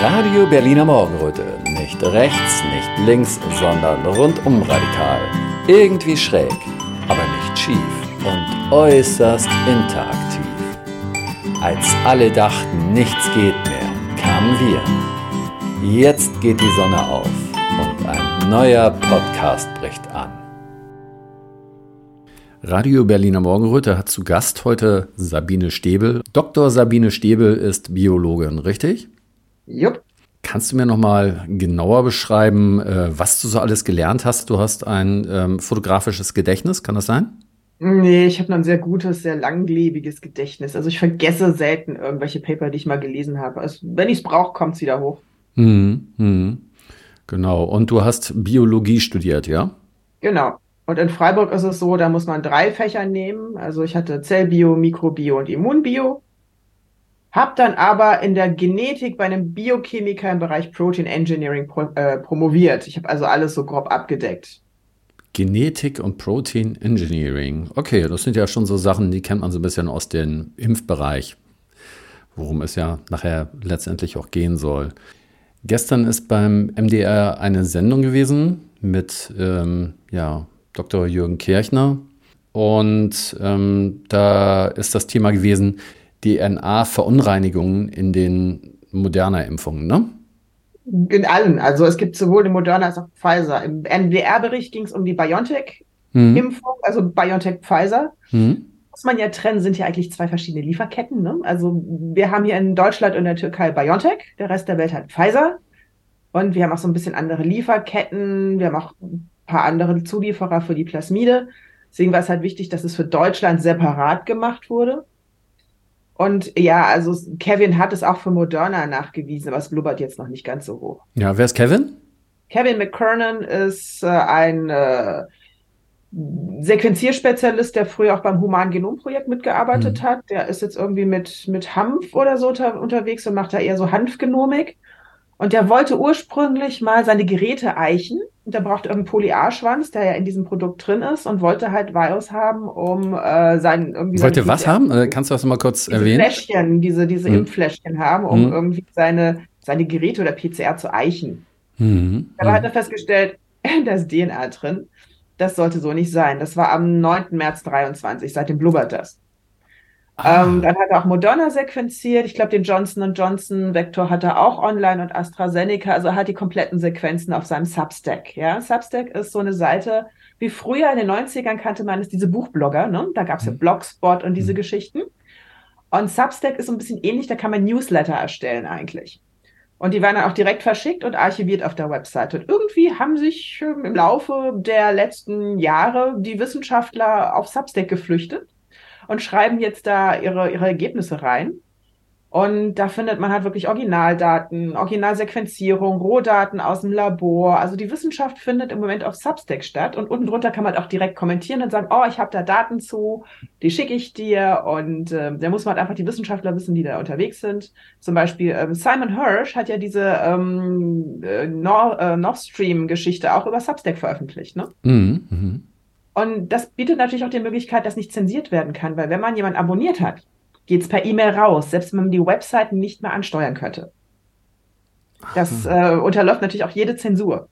Radio Berliner Morgenröte. Nicht rechts, nicht links, sondern rundum radikal. Irgendwie schräg, aber nicht schief und äußerst interaktiv. Als alle dachten, nichts geht mehr, kamen wir. Jetzt geht die Sonne auf und ein neuer Podcast bricht an. Radio Berliner Morgenröte hat zu Gast heute Sabine Stäbel. Dr. Sabine Stäbel ist Biologin, richtig? Jupp. Kannst du mir noch mal genauer beschreiben, äh, was du so alles gelernt hast? Du hast ein ähm, fotografisches Gedächtnis, kann das sein? Nee, ich habe ein sehr gutes, sehr langlebiges Gedächtnis. Also ich vergesse selten irgendwelche Paper, die ich mal gelesen habe. Also wenn ich es brauche, kommt es wieder hoch. Mhm, mhm. Genau. Und du hast Biologie studiert, ja? Genau. Und in Freiburg ist es so, da muss man drei Fächer nehmen. Also ich hatte Zellbio, Mikrobio und Immunbio. Hab dann aber in der Genetik bei einem Biochemiker im Bereich Protein Engineering pro, äh, promoviert. Ich habe also alles so grob abgedeckt. Genetik und Protein Engineering. Okay, das sind ja schon so Sachen, die kennt man so ein bisschen aus dem Impfbereich, worum es ja nachher letztendlich auch gehen soll. Gestern ist beim MDR eine Sendung gewesen mit ähm, ja, Dr. Jürgen Kirchner. Und ähm, da ist das Thema gewesen, DNA-Verunreinigungen in den Moderna-Impfungen, ne? In allen. Also es gibt sowohl den Moderna als auch Pfizer. Im NDR-Bericht ging es um die BioNTech-Impfung, mhm. also BioNTech-Pfizer. Mhm. Was man ja trennen, sind ja eigentlich zwei verschiedene Lieferketten. Ne? Also wir haben hier in Deutschland und der Türkei BioNTech, der Rest der Welt hat Pfizer. Und wir haben auch so ein bisschen andere Lieferketten. Wir haben auch ein paar andere Zulieferer für die Plasmide. Deswegen war es halt wichtig, dass es für Deutschland separat gemacht wurde. Und ja, also Kevin hat es auch für Moderna nachgewiesen, aber es blubbert jetzt noch nicht ganz so hoch. Ja, wer ist Kevin? Kevin McKernan ist äh, ein äh, Sequenzierspezialist, der früher auch beim Human Genomprojekt mitgearbeitet mhm. hat. Der ist jetzt irgendwie mit, mit Hanf oder so unter, unterwegs und macht da eher so Hanfgenomik. Und der wollte ursprünglich mal seine Geräte eichen. Und der braucht irgendeinen Polyarschwanz, der ja in diesem Produkt drin ist und wollte halt Virus haben, um äh, sein irgendwie. Wollte was haben? Äh, kannst du das mal kurz diese erwähnen? Fläschchen, diese, diese hm. Impffläschchen haben, um hm. irgendwie seine, seine Geräte oder PCR zu eichen. Aber hat er festgestellt, da ist DNA drin. Das sollte so nicht sein. Das war am 9. März 23. Seitdem blubbert das. Ah. Ähm, dann hat er auch Moderna sequenziert. Ich glaube, den Johnson Johnson Vektor hat er auch online und AstraZeneca. Also er hat die kompletten Sequenzen auf seinem Substack. Ja, Substack ist so eine Seite, wie früher in den 90ern kannte man es, diese Buchblogger. Ne? Da gab es ja mhm. Blogspot und diese mhm. Geschichten. Und Substack ist so ein bisschen ähnlich, da kann man Newsletter erstellen eigentlich. Und die werden dann auch direkt verschickt und archiviert auf der Webseite. Und irgendwie haben sich ähm, im Laufe der letzten Jahre die Wissenschaftler auf Substack geflüchtet und schreiben jetzt da ihre, ihre Ergebnisse rein. Und da findet man halt wirklich Originaldaten, Originalsequenzierung, Rohdaten aus dem Labor. Also die Wissenschaft findet im Moment auf Substack statt. Und unten drunter kann man auch direkt kommentieren und sagen, oh, ich habe da Daten zu, die schicke ich dir. Und äh, da muss man halt einfach die Wissenschaftler wissen, die da unterwegs sind. Zum Beispiel ähm, Simon Hirsch hat ja diese ähm, äh, Nord, äh, Nord Stream-Geschichte auch über Substack veröffentlicht. Ne? Mhm, mh. Und das bietet natürlich auch die Möglichkeit, dass nicht zensiert werden kann, weil wenn man jemanden abonniert hat, geht es per E-Mail raus, selbst wenn man die Webseiten nicht mehr ansteuern könnte. Das äh, unterläuft natürlich auch jede Zensur.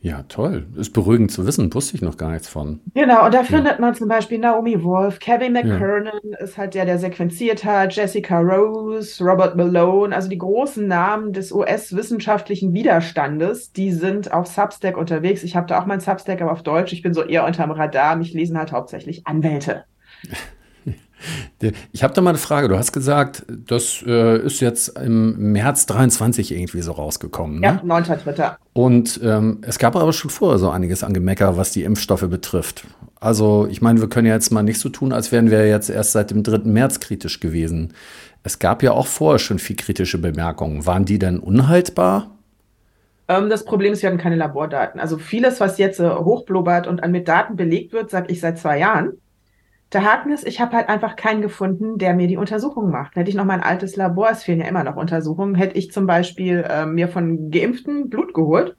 Ja, toll. Ist beruhigend zu wissen, wusste ich noch gar nichts von. Genau, und da ja. findet man zum Beispiel Naomi Wolf, Kevin McKernan ja. ist halt der, der sequenziert hat, Jessica Rose, Robert Malone, also die großen Namen des US-wissenschaftlichen Widerstandes, die sind auf Substack unterwegs. Ich habe da auch mein Substack, aber auf Deutsch. Ich bin so eher unterm Radar. Mich lesen halt hauptsächlich Anwälte. Ich habe da mal eine Frage. Du hast gesagt, das äh, ist jetzt im März 23 irgendwie so rausgekommen. Ne? Ja, 9.3. Und ähm, es gab aber schon vorher so einiges an Gemecker, was die Impfstoffe betrifft. Also ich meine, wir können ja jetzt mal nicht so tun, als wären wir jetzt erst seit dem 3. März kritisch gewesen. Es gab ja auch vorher schon viel kritische Bemerkungen. Waren die denn unhaltbar? Ähm, das Problem ist, wir hatten keine Labordaten. Also vieles, was jetzt äh, hochblubbert und mit Daten belegt wird, sage ich seit zwei Jahren. Der Haken ist, ich habe halt einfach keinen gefunden, der mir die Untersuchungen macht. Hätte ich noch mein altes Labor, es fehlen ja immer noch Untersuchungen, hätte ich zum Beispiel äh, mir von Geimpften Blut geholt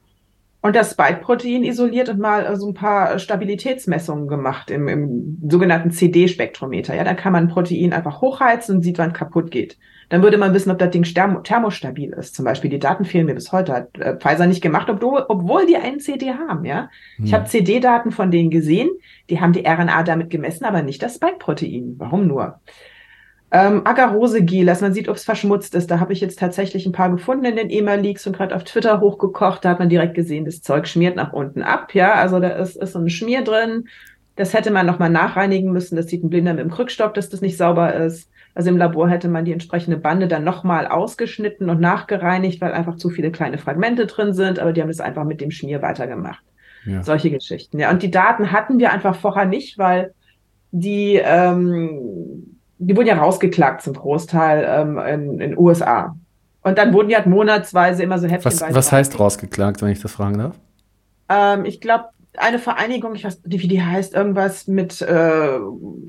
und das Spike-Protein isoliert und mal so ein paar Stabilitätsmessungen gemacht im, im sogenannten CD-Spektrometer. Ja, dann kann man ein Protein einfach hochheizen und sieht, wann kaputt geht. Dann würde man wissen, ob das Ding thermostabil ist. Zum Beispiel die Daten fehlen mir bis heute. Hat äh, Pfizer nicht gemacht, obwohl, obwohl die einen CD haben. Ja, hm. ich habe CD-Daten von denen gesehen. Die haben die RNA damit gemessen, aber nicht das Spike-Protein. Warum nur? Ähm, Agarose-Gel, dass man sieht, ob es verschmutzt ist. Da habe ich jetzt tatsächlich ein paar gefunden in den EMA-Leaks und gerade auf Twitter hochgekocht. Da hat man direkt gesehen, das Zeug schmiert nach unten ab. Ja, also da ist, ist so ein Schmier drin. Das hätte man nochmal nachreinigen müssen. Das sieht ein Blinder mit dem Krückstock, dass das nicht sauber ist. Also im Labor hätte man die entsprechende Bande dann nochmal ausgeschnitten und nachgereinigt, weil einfach zu viele kleine Fragmente drin sind. Aber die haben das einfach mit dem Schmier weitergemacht. Ja. Solche Geschichten. Ja, und die Daten hatten wir einfach vorher nicht, weil die ähm, die wurden ja rausgeklagt zum Großteil ähm, in den USA. Und dann wurden ja monatsweise immer so Häppchen. Was, was heißt rausgeklagt, wenn ich das fragen darf? Ähm, ich glaube, eine Vereinigung, ich weiß nicht, wie die heißt, irgendwas mit äh,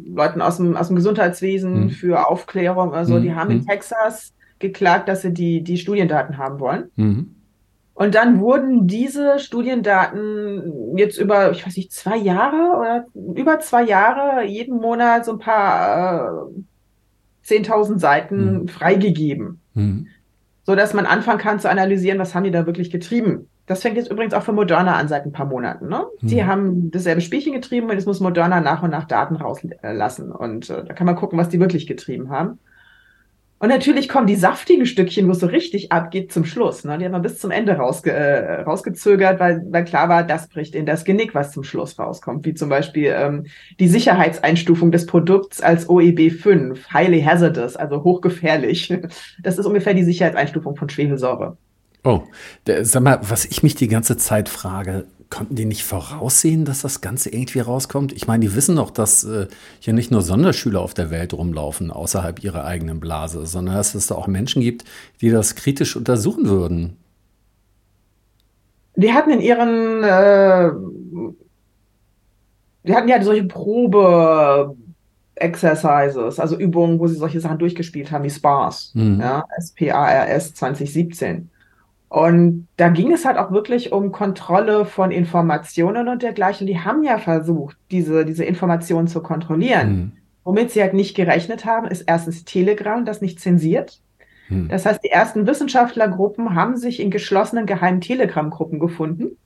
Leuten aus dem, aus dem Gesundheitswesen hm. für Aufklärung oder so, hm. die haben in Texas geklagt, dass sie die, die Studiendaten haben wollen. Hm. Und dann wurden diese Studiendaten jetzt über, ich weiß nicht, zwei Jahre oder über zwei Jahre jeden Monat so ein paar äh, 10.000 Seiten mhm. freigegeben. Mhm. So dass man anfangen kann zu analysieren, was haben die da wirklich getrieben. Das fängt jetzt übrigens auch für Moderna an seit ein paar Monaten. Ne? Mhm. Die haben dasselbe Spielchen getrieben und jetzt muss Moderna nach und nach Daten rauslassen. Und äh, da kann man gucken, was die wirklich getrieben haben. Und natürlich kommen die saftigen Stückchen, wo es so richtig abgeht, zum Schluss. Ne? Die haben wir bis zum Ende rausge äh, rausgezögert, weil, weil klar war, das bricht in das Genick, was zum Schluss rauskommt. Wie zum Beispiel ähm, die Sicherheitseinstufung des Produkts als OEB 5, highly hazardous, also hochgefährlich. Das ist ungefähr die Sicherheitseinstufung von Schwefelsäure. Oh, der, sag mal, was ich mich die ganze Zeit frage, konnten die nicht voraussehen, dass das Ganze irgendwie rauskommt? Ich meine, die wissen doch, dass äh, hier nicht nur Sonderschüler auf der Welt rumlaufen, außerhalb ihrer eigenen Blase, sondern dass es da auch Menschen gibt, die das kritisch untersuchen würden. Die hatten in ihren, äh, die hatten ja solche Probe, Exercises, also Übungen, wo sie solche Sachen durchgespielt haben, wie SPARS, mhm. ja, S-P-A-R-S 2017. Und da ging es halt auch wirklich um Kontrolle von Informationen und dergleichen. Die haben ja versucht, diese, diese Informationen zu kontrollieren. Mhm. Womit sie halt nicht gerechnet haben, ist erstens Telegram, das nicht zensiert. Mhm. Das heißt, die ersten Wissenschaftlergruppen haben sich in geschlossenen geheimen Telegram-Gruppen gefunden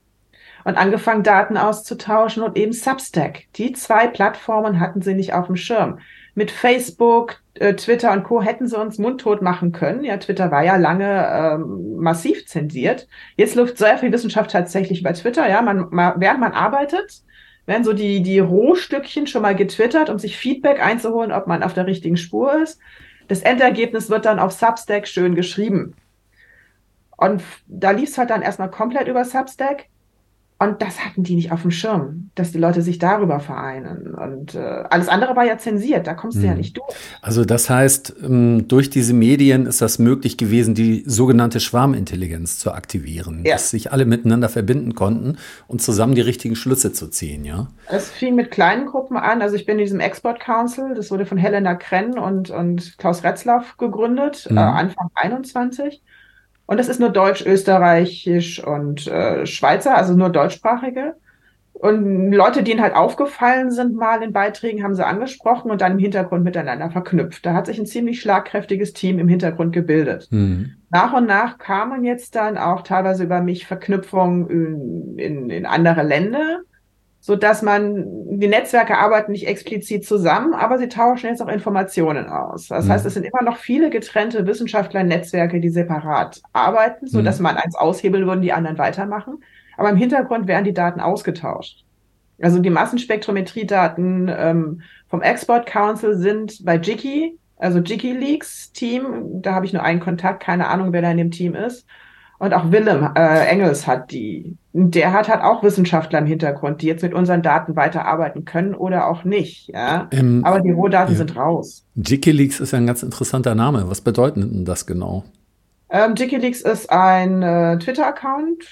und angefangen, Daten auszutauschen und eben Substack. Die zwei Plattformen hatten sie nicht auf dem Schirm mit Facebook, äh, Twitter und Co. hätten sie uns mundtot machen können. Ja, Twitter war ja lange ähm, massiv zensiert. Jetzt läuft sehr viel Wissenschaft tatsächlich bei Twitter. Ja, man, man, während man arbeitet, werden so die, die Rohstückchen schon mal getwittert, um sich Feedback einzuholen, ob man auf der richtigen Spur ist. Das Endergebnis wird dann auf Substack schön geschrieben. Und da lief es halt dann erstmal komplett über Substack. Und das hatten die nicht auf dem Schirm, dass die Leute sich darüber vereinen. Und äh, alles andere war ja zensiert, da kommst du hm. ja nicht durch. Also das heißt, ähm, durch diese Medien ist das möglich gewesen, die sogenannte Schwarmintelligenz zu aktivieren, ja. dass sich alle miteinander verbinden konnten und zusammen die richtigen Schlüsse zu ziehen, ja? Es fing mit kleinen Gruppen an. Also ich bin in diesem Export Council, das wurde von Helena Krenn und, und Klaus Retzlaff gegründet, mhm. äh, Anfang 21. Und das ist nur Deutsch, Österreichisch und äh, Schweizer, also nur deutschsprachige. Und Leute, die ihnen halt aufgefallen sind, mal in Beiträgen, haben sie angesprochen und dann im Hintergrund miteinander verknüpft. Da hat sich ein ziemlich schlagkräftiges Team im Hintergrund gebildet. Mhm. Nach und nach kamen jetzt dann auch teilweise über mich Verknüpfungen in, in, in andere Länder so dass man, die Netzwerke arbeiten nicht explizit zusammen, aber sie tauschen jetzt auch Informationen aus. Das mhm. heißt, es sind immer noch viele getrennte Wissenschaftler-Netzwerke, die separat arbeiten, so dass mhm. man eins aushebeln würden, die anderen weitermachen. Aber im Hintergrund werden die Daten ausgetauscht. Also die Massenspektrometriedaten ähm, vom Export Council sind bei Jiki, also Jiki Leaks Team, da habe ich nur einen Kontakt, keine Ahnung, wer da in dem Team ist. Und auch Willem äh, Engels hat die. Der hat halt auch Wissenschaftler im Hintergrund, die jetzt mit unseren Daten weiterarbeiten können oder auch nicht. Ja? Ähm, Aber die Rohdaten ja. sind raus. Wikileaks ist ein ganz interessanter Name. Was bedeutet denn das genau? Ähm, Wikileaks ist ein äh, Twitter-Account,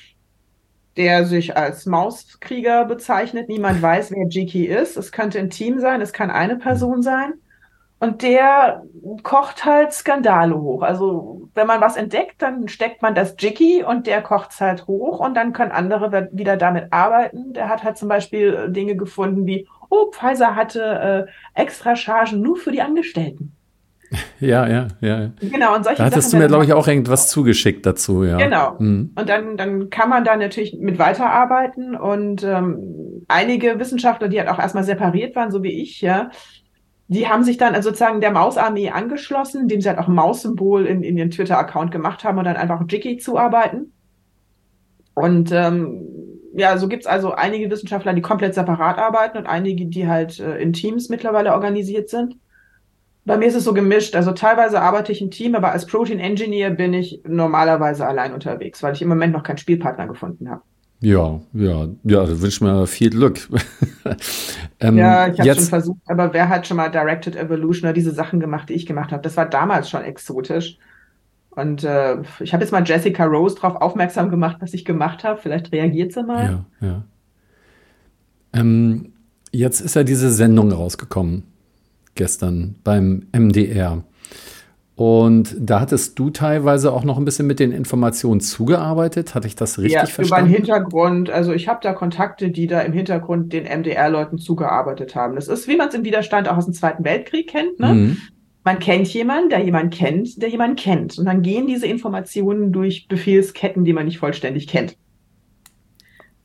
der sich als Mauskrieger bezeichnet. Niemand weiß, wer Jiki ist. Es könnte ein Team sein, es kann eine Person sein. Und der kocht halt Skandale hoch. Also wenn man was entdeckt, dann steckt man das Jicky und der kocht es halt hoch und dann können andere wieder damit arbeiten. Der hat halt zum Beispiel äh, Dinge gefunden wie, oh, Pfizer hatte äh, extra Chargen nur für die Angestellten. Ja, ja, ja. Genau, und solche Da hattest Sachen du mir, glaube ich, auch irgendwas zugeschickt dazu, ja. Genau. Mhm. Und dann, dann kann man da natürlich mit weiterarbeiten und ähm, einige Wissenschaftler, die halt auch erstmal separiert waren, so wie ich, ja, die haben sich dann sozusagen der Mausarmee angeschlossen, indem sie halt auch ein Maussymbol in, in ihren Twitter-Account gemacht haben und dann einfach Jiggy zuarbeiten. Und ähm, ja, so gibt's also einige Wissenschaftler, die komplett separat arbeiten und einige, die halt äh, in Teams mittlerweile organisiert sind. Bei mir ist es so gemischt. Also teilweise arbeite ich im Team, aber als Protein Engineer bin ich normalerweise allein unterwegs, weil ich im Moment noch keinen Spielpartner gefunden habe. Ja, ja, ja, da wünsche mir viel Glück. ähm, ja, ich habe schon versucht, aber wer hat schon mal Directed Evolution oder diese Sachen gemacht, die ich gemacht habe? Das war damals schon exotisch. Und äh, ich habe jetzt mal Jessica Rose darauf aufmerksam gemacht, was ich gemacht habe. Vielleicht reagiert sie mal. Ja, ja. Ähm, jetzt ist ja diese Sendung rausgekommen, gestern beim MDR. Und da hattest du teilweise auch noch ein bisschen mit den Informationen zugearbeitet. Hatte ich das richtig ja, verstanden? Über den Hintergrund. Also ich habe da Kontakte, die da im Hintergrund den MDR-Leuten zugearbeitet haben. Das ist, wie man es im Widerstand auch aus dem Zweiten Weltkrieg kennt. Ne? Mhm. Man kennt jemanden, der jemanden kennt, der jemanden kennt. Und dann gehen diese Informationen durch Befehlsketten, die man nicht vollständig kennt.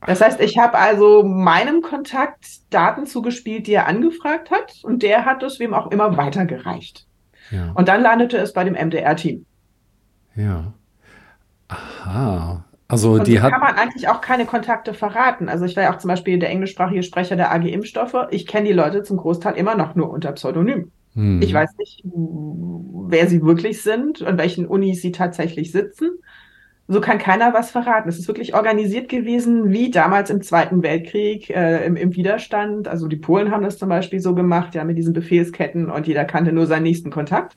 Das heißt, ich habe also meinem Kontakt Daten zugespielt, die er angefragt hat, und der hat es wem auch immer weitergereicht. Ja. Und dann landete es bei dem MDR-Team. Ja. Aha. Also und die so hat. kann man eigentlich auch keine Kontakte verraten. Also ich war ja auch zum Beispiel der englischsprachige Sprecher der AG Impfstoffe. Ich kenne die Leute zum Großteil immer noch nur unter Pseudonym. Hm. Ich weiß nicht, wer sie wirklich sind und welchen Unis sie tatsächlich sitzen so kann keiner was verraten. Es ist wirklich organisiert gewesen, wie damals im Zweiten Weltkrieg äh, im, im, Widerstand. Also die Polen haben das zum Beispiel so gemacht, ja, mit diesen Befehlsketten und jeder kannte nur seinen nächsten Kontakt.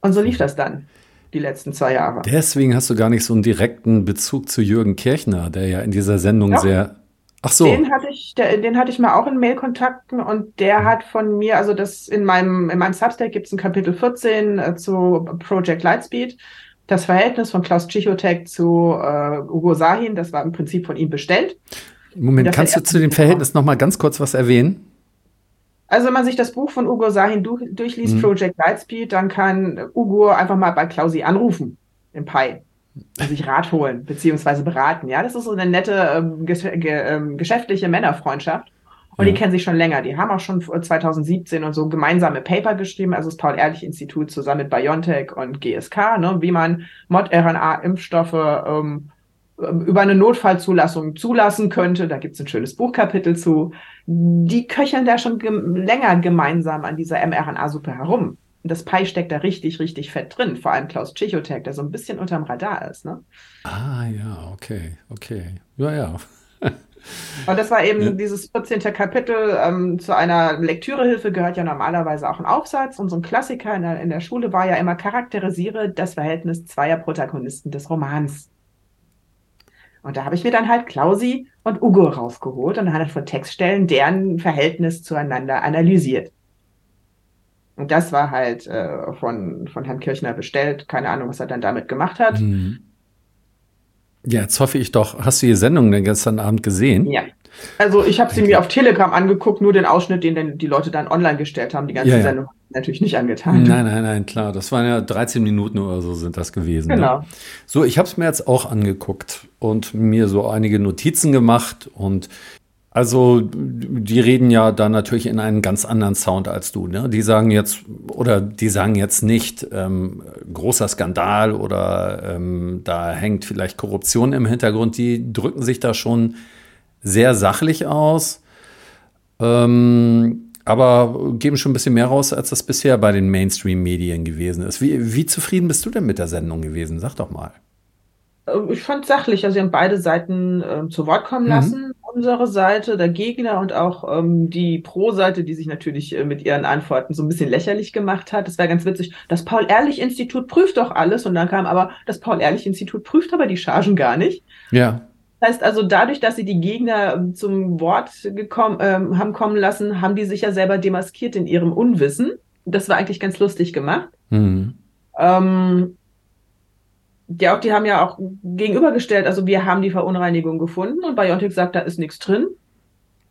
Und so lief das dann die letzten zwei Jahre. Deswegen hast du gar nicht so einen direkten Bezug zu Jürgen Kirchner, der ja in dieser Sendung ja. sehr. Ach so. Den hatte ich, den hatte ich mal auch in Mailkontakten und der mhm. hat von mir, also das in meinem, in meinem Substack gibt es ein Kapitel 14 äh, zu Project Lightspeed das Verhältnis von Klaus Tschichotek zu äh, Ugo Sahin, das war im Prinzip von ihm bestellt. Moment, kannst du zu dem Verhältnis noch mal ganz kurz was erwähnen? Also wenn man sich das Buch von Ugo Sahin du durchliest, mhm. Project Lightspeed, dann kann Ugo einfach mal bei Klausi anrufen im Pi und sich Rat holen beziehungsweise beraten. Ja, das ist so eine nette ähm, ge ge ähm, geschäftliche Männerfreundschaft. Und ja. die kennen sich schon länger. Die haben auch schon 2017 und so gemeinsame Paper geschrieben, also das Paul-Ehrlich-Institut zusammen mit BioNTech und GSK, ne, wie man Mod-RNA-Impfstoffe ähm, ähm, über eine Notfallzulassung zulassen könnte. Da gibt es ein schönes Buchkapitel zu. Die köcheln da schon ge länger gemeinsam an dieser mRNA-Suppe herum. Und das Pi steckt da richtig, richtig fett drin. Vor allem Klaus Tschichotek, der so ein bisschen unterm Radar ist. Ne? Ah ja, okay, okay. Ja, ja. Und das war eben ja. dieses 14. Kapitel. Ähm, zu einer Lektürehilfe gehört ja normalerweise auch ein Aufsatz. Und so ein Klassiker in der, in der Schule war ja immer, charakterisiere das Verhältnis zweier Protagonisten des Romans. Und da habe ich mir dann halt Klausi und Ugo rausgeholt und dann von Textstellen deren Verhältnis zueinander analysiert. Und das war halt äh, von, von Herrn Kirchner bestellt. Keine Ahnung, was er dann damit gemacht hat. Mhm. Ja, jetzt hoffe ich doch. Hast du die Sendung denn gestern Abend gesehen? Ja. Also ich habe sie mir auf Telegram angeguckt, nur den Ausschnitt, den denn die Leute dann online gestellt haben. Die ganze ja, ja. Sendung natürlich nicht angetan. Nein, nein, nein, klar. Das waren ja 13 Minuten oder so sind das gewesen. Ne? Genau. Ne? So, ich habe es mir jetzt auch angeguckt und mir so einige Notizen gemacht und also, die reden ja da natürlich in einen ganz anderen Sound als du. Ne? Die sagen jetzt, oder die sagen jetzt nicht ähm, großer Skandal oder ähm, da hängt vielleicht Korruption im Hintergrund. Die drücken sich da schon sehr sachlich aus, ähm, aber geben schon ein bisschen mehr raus, als das bisher bei den Mainstream-Medien gewesen ist. Wie, wie zufrieden bist du denn mit der Sendung gewesen? Sag doch mal. Äh, ich fand sachlich, also sie haben beide Seiten äh, zu Wort kommen mhm. Unsere Seite, der Gegner und auch ähm, die Pro-Seite, die sich natürlich äh, mit ihren Antworten so ein bisschen lächerlich gemacht hat. Das war ganz witzig. Das Paul-Ehrlich-Institut prüft doch alles und dann kam aber, das Paul-Ehrlich-Institut prüft aber die Chargen gar nicht. Ja. Das heißt also, dadurch, dass sie die Gegner ähm, zum Wort gekommen, ähm, haben kommen lassen, haben die sich ja selber demaskiert in ihrem Unwissen. Das war eigentlich ganz lustig gemacht. Mhm. Ähm, ja, auch die haben ja auch gegenübergestellt, also wir haben die Verunreinigung gefunden und BioNTech sagt, da ist nichts drin.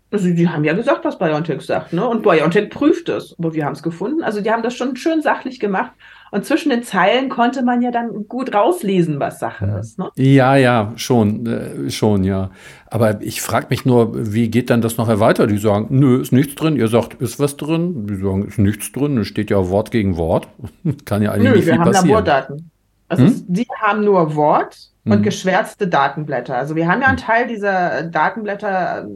Also die haben ja gesagt, was BioNTech sagt, ne? Und BioNTech prüft es, aber wir haben es gefunden. Also die haben das schon schön sachlich gemacht. Und zwischen den Zeilen konnte man ja dann gut rauslesen, was Sache ist. Ne? Ja, ja, schon, äh, schon, ja. Aber ich frage mich nur, wie geht dann das nachher weiter? Die sagen, nö, ist nichts drin. Ihr sagt, ist was drin. Die sagen, ist nichts drin. Es steht ja Wort gegen Wort. Kann ja eigentlich nö, nicht viel passieren. wir haben Labordaten. Also hm? die haben nur Wort und hm. geschwärzte Datenblätter. Also wir haben ja einen hm. Teil dieser Datenblätter.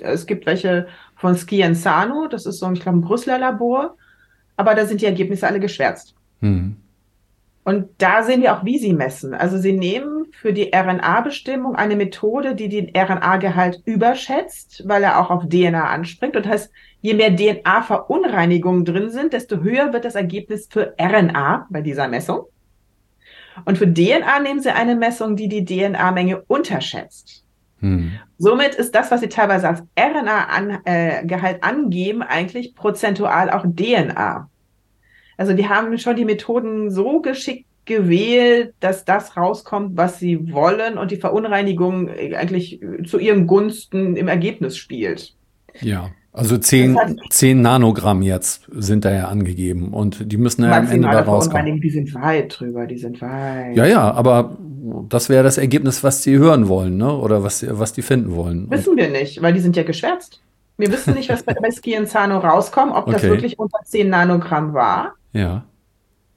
Es gibt welche von Scienzano. Das ist so, ich glaube, ein Brüsseler Labor. Aber da sind die Ergebnisse alle geschwärzt. Mhm. Und da sehen wir auch, wie sie messen. Also sie nehmen für die RNA-Bestimmung eine Methode, die den RNA-Gehalt überschätzt, weil er auch auf DNA anspringt. Und das heißt, je mehr DNA-Verunreinigungen drin sind, desto höher wird das Ergebnis für RNA bei dieser Messung. Und für DNA nehmen sie eine Messung, die die DNA-Menge unterschätzt. Hm. Somit ist das, was sie teilweise als RNA-Gehalt äh, angeben, eigentlich prozentual auch DNA. Also die haben schon die Methoden so geschickt gewählt, dass das rauskommt, was sie wollen und die Verunreinigung eigentlich zu ihren Gunsten im Ergebnis spielt. Ja. Also 10, 10 Nanogramm jetzt sind da ja angegeben und die müssen ja am Ende da rauskommen. Die sind weit drüber, die sind weit. Ja, ja, aber das wäre das Ergebnis, was sie hören wollen, ne? oder was, was die finden wollen. Wissen und wir nicht, weil die sind ja geschwärzt. Wir wissen nicht, was bei, bei Skienzano rauskommt, ob okay. das wirklich unter 10 Nanogramm war. Ja.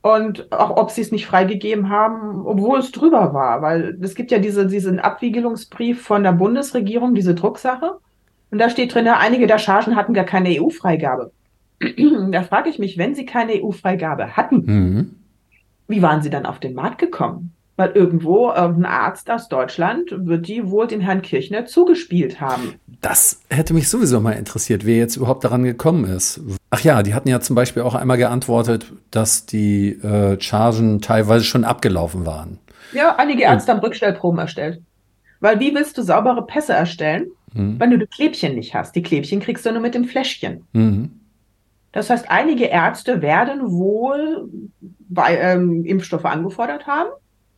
Und auch ob sie es nicht freigegeben haben, obwohl es drüber war, weil es gibt ja diese, diesen Abwiegelungsbrief von der Bundesregierung, diese Drucksache. Und da steht drin, einige der Chargen hatten gar keine EU-Freigabe. da frage ich mich, wenn sie keine EU-Freigabe hatten, mhm. wie waren sie dann auf den Markt gekommen? Weil irgendwo irgendein Arzt aus Deutschland wird die wohl den Herrn Kirchner zugespielt haben. Das hätte mich sowieso mal interessiert, wer jetzt überhaupt daran gekommen ist. Ach ja, die hatten ja zum Beispiel auch einmal geantwortet, dass die äh, Chargen teilweise schon abgelaufen waren. Ja, einige Ärzte Und, haben Rückstellproben erstellt. Weil wie willst du saubere Pässe erstellen, mhm. wenn du die Klebchen nicht hast? Die Klebchen kriegst du nur mit dem Fläschchen. Mhm. Das heißt, einige Ärzte werden wohl bei, ähm, Impfstoffe angefordert haben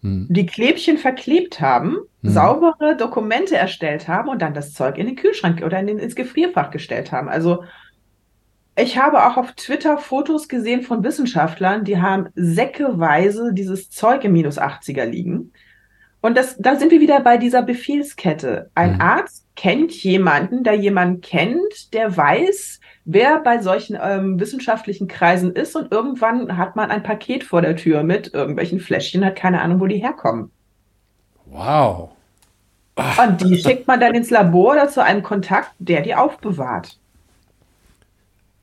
hm. die Klebchen verklebt haben, hm. saubere Dokumente erstellt haben und dann das Zeug in den Kühlschrank oder in den, ins Gefrierfach gestellt haben. Also ich habe auch auf Twitter Fotos gesehen von Wissenschaftlern, die haben säckeweise dieses Zeug im minus 80er liegen. Und das, da sind wir wieder bei dieser Befehlskette. Ein mhm. Arzt kennt jemanden, der jemanden kennt, der weiß, wer bei solchen ähm, wissenschaftlichen Kreisen ist und irgendwann hat man ein Paket vor der Tür mit irgendwelchen Fläschchen, hat keine Ahnung, wo die herkommen. Wow. Und die schickt man dann ins Labor oder zu einem Kontakt, der die aufbewahrt.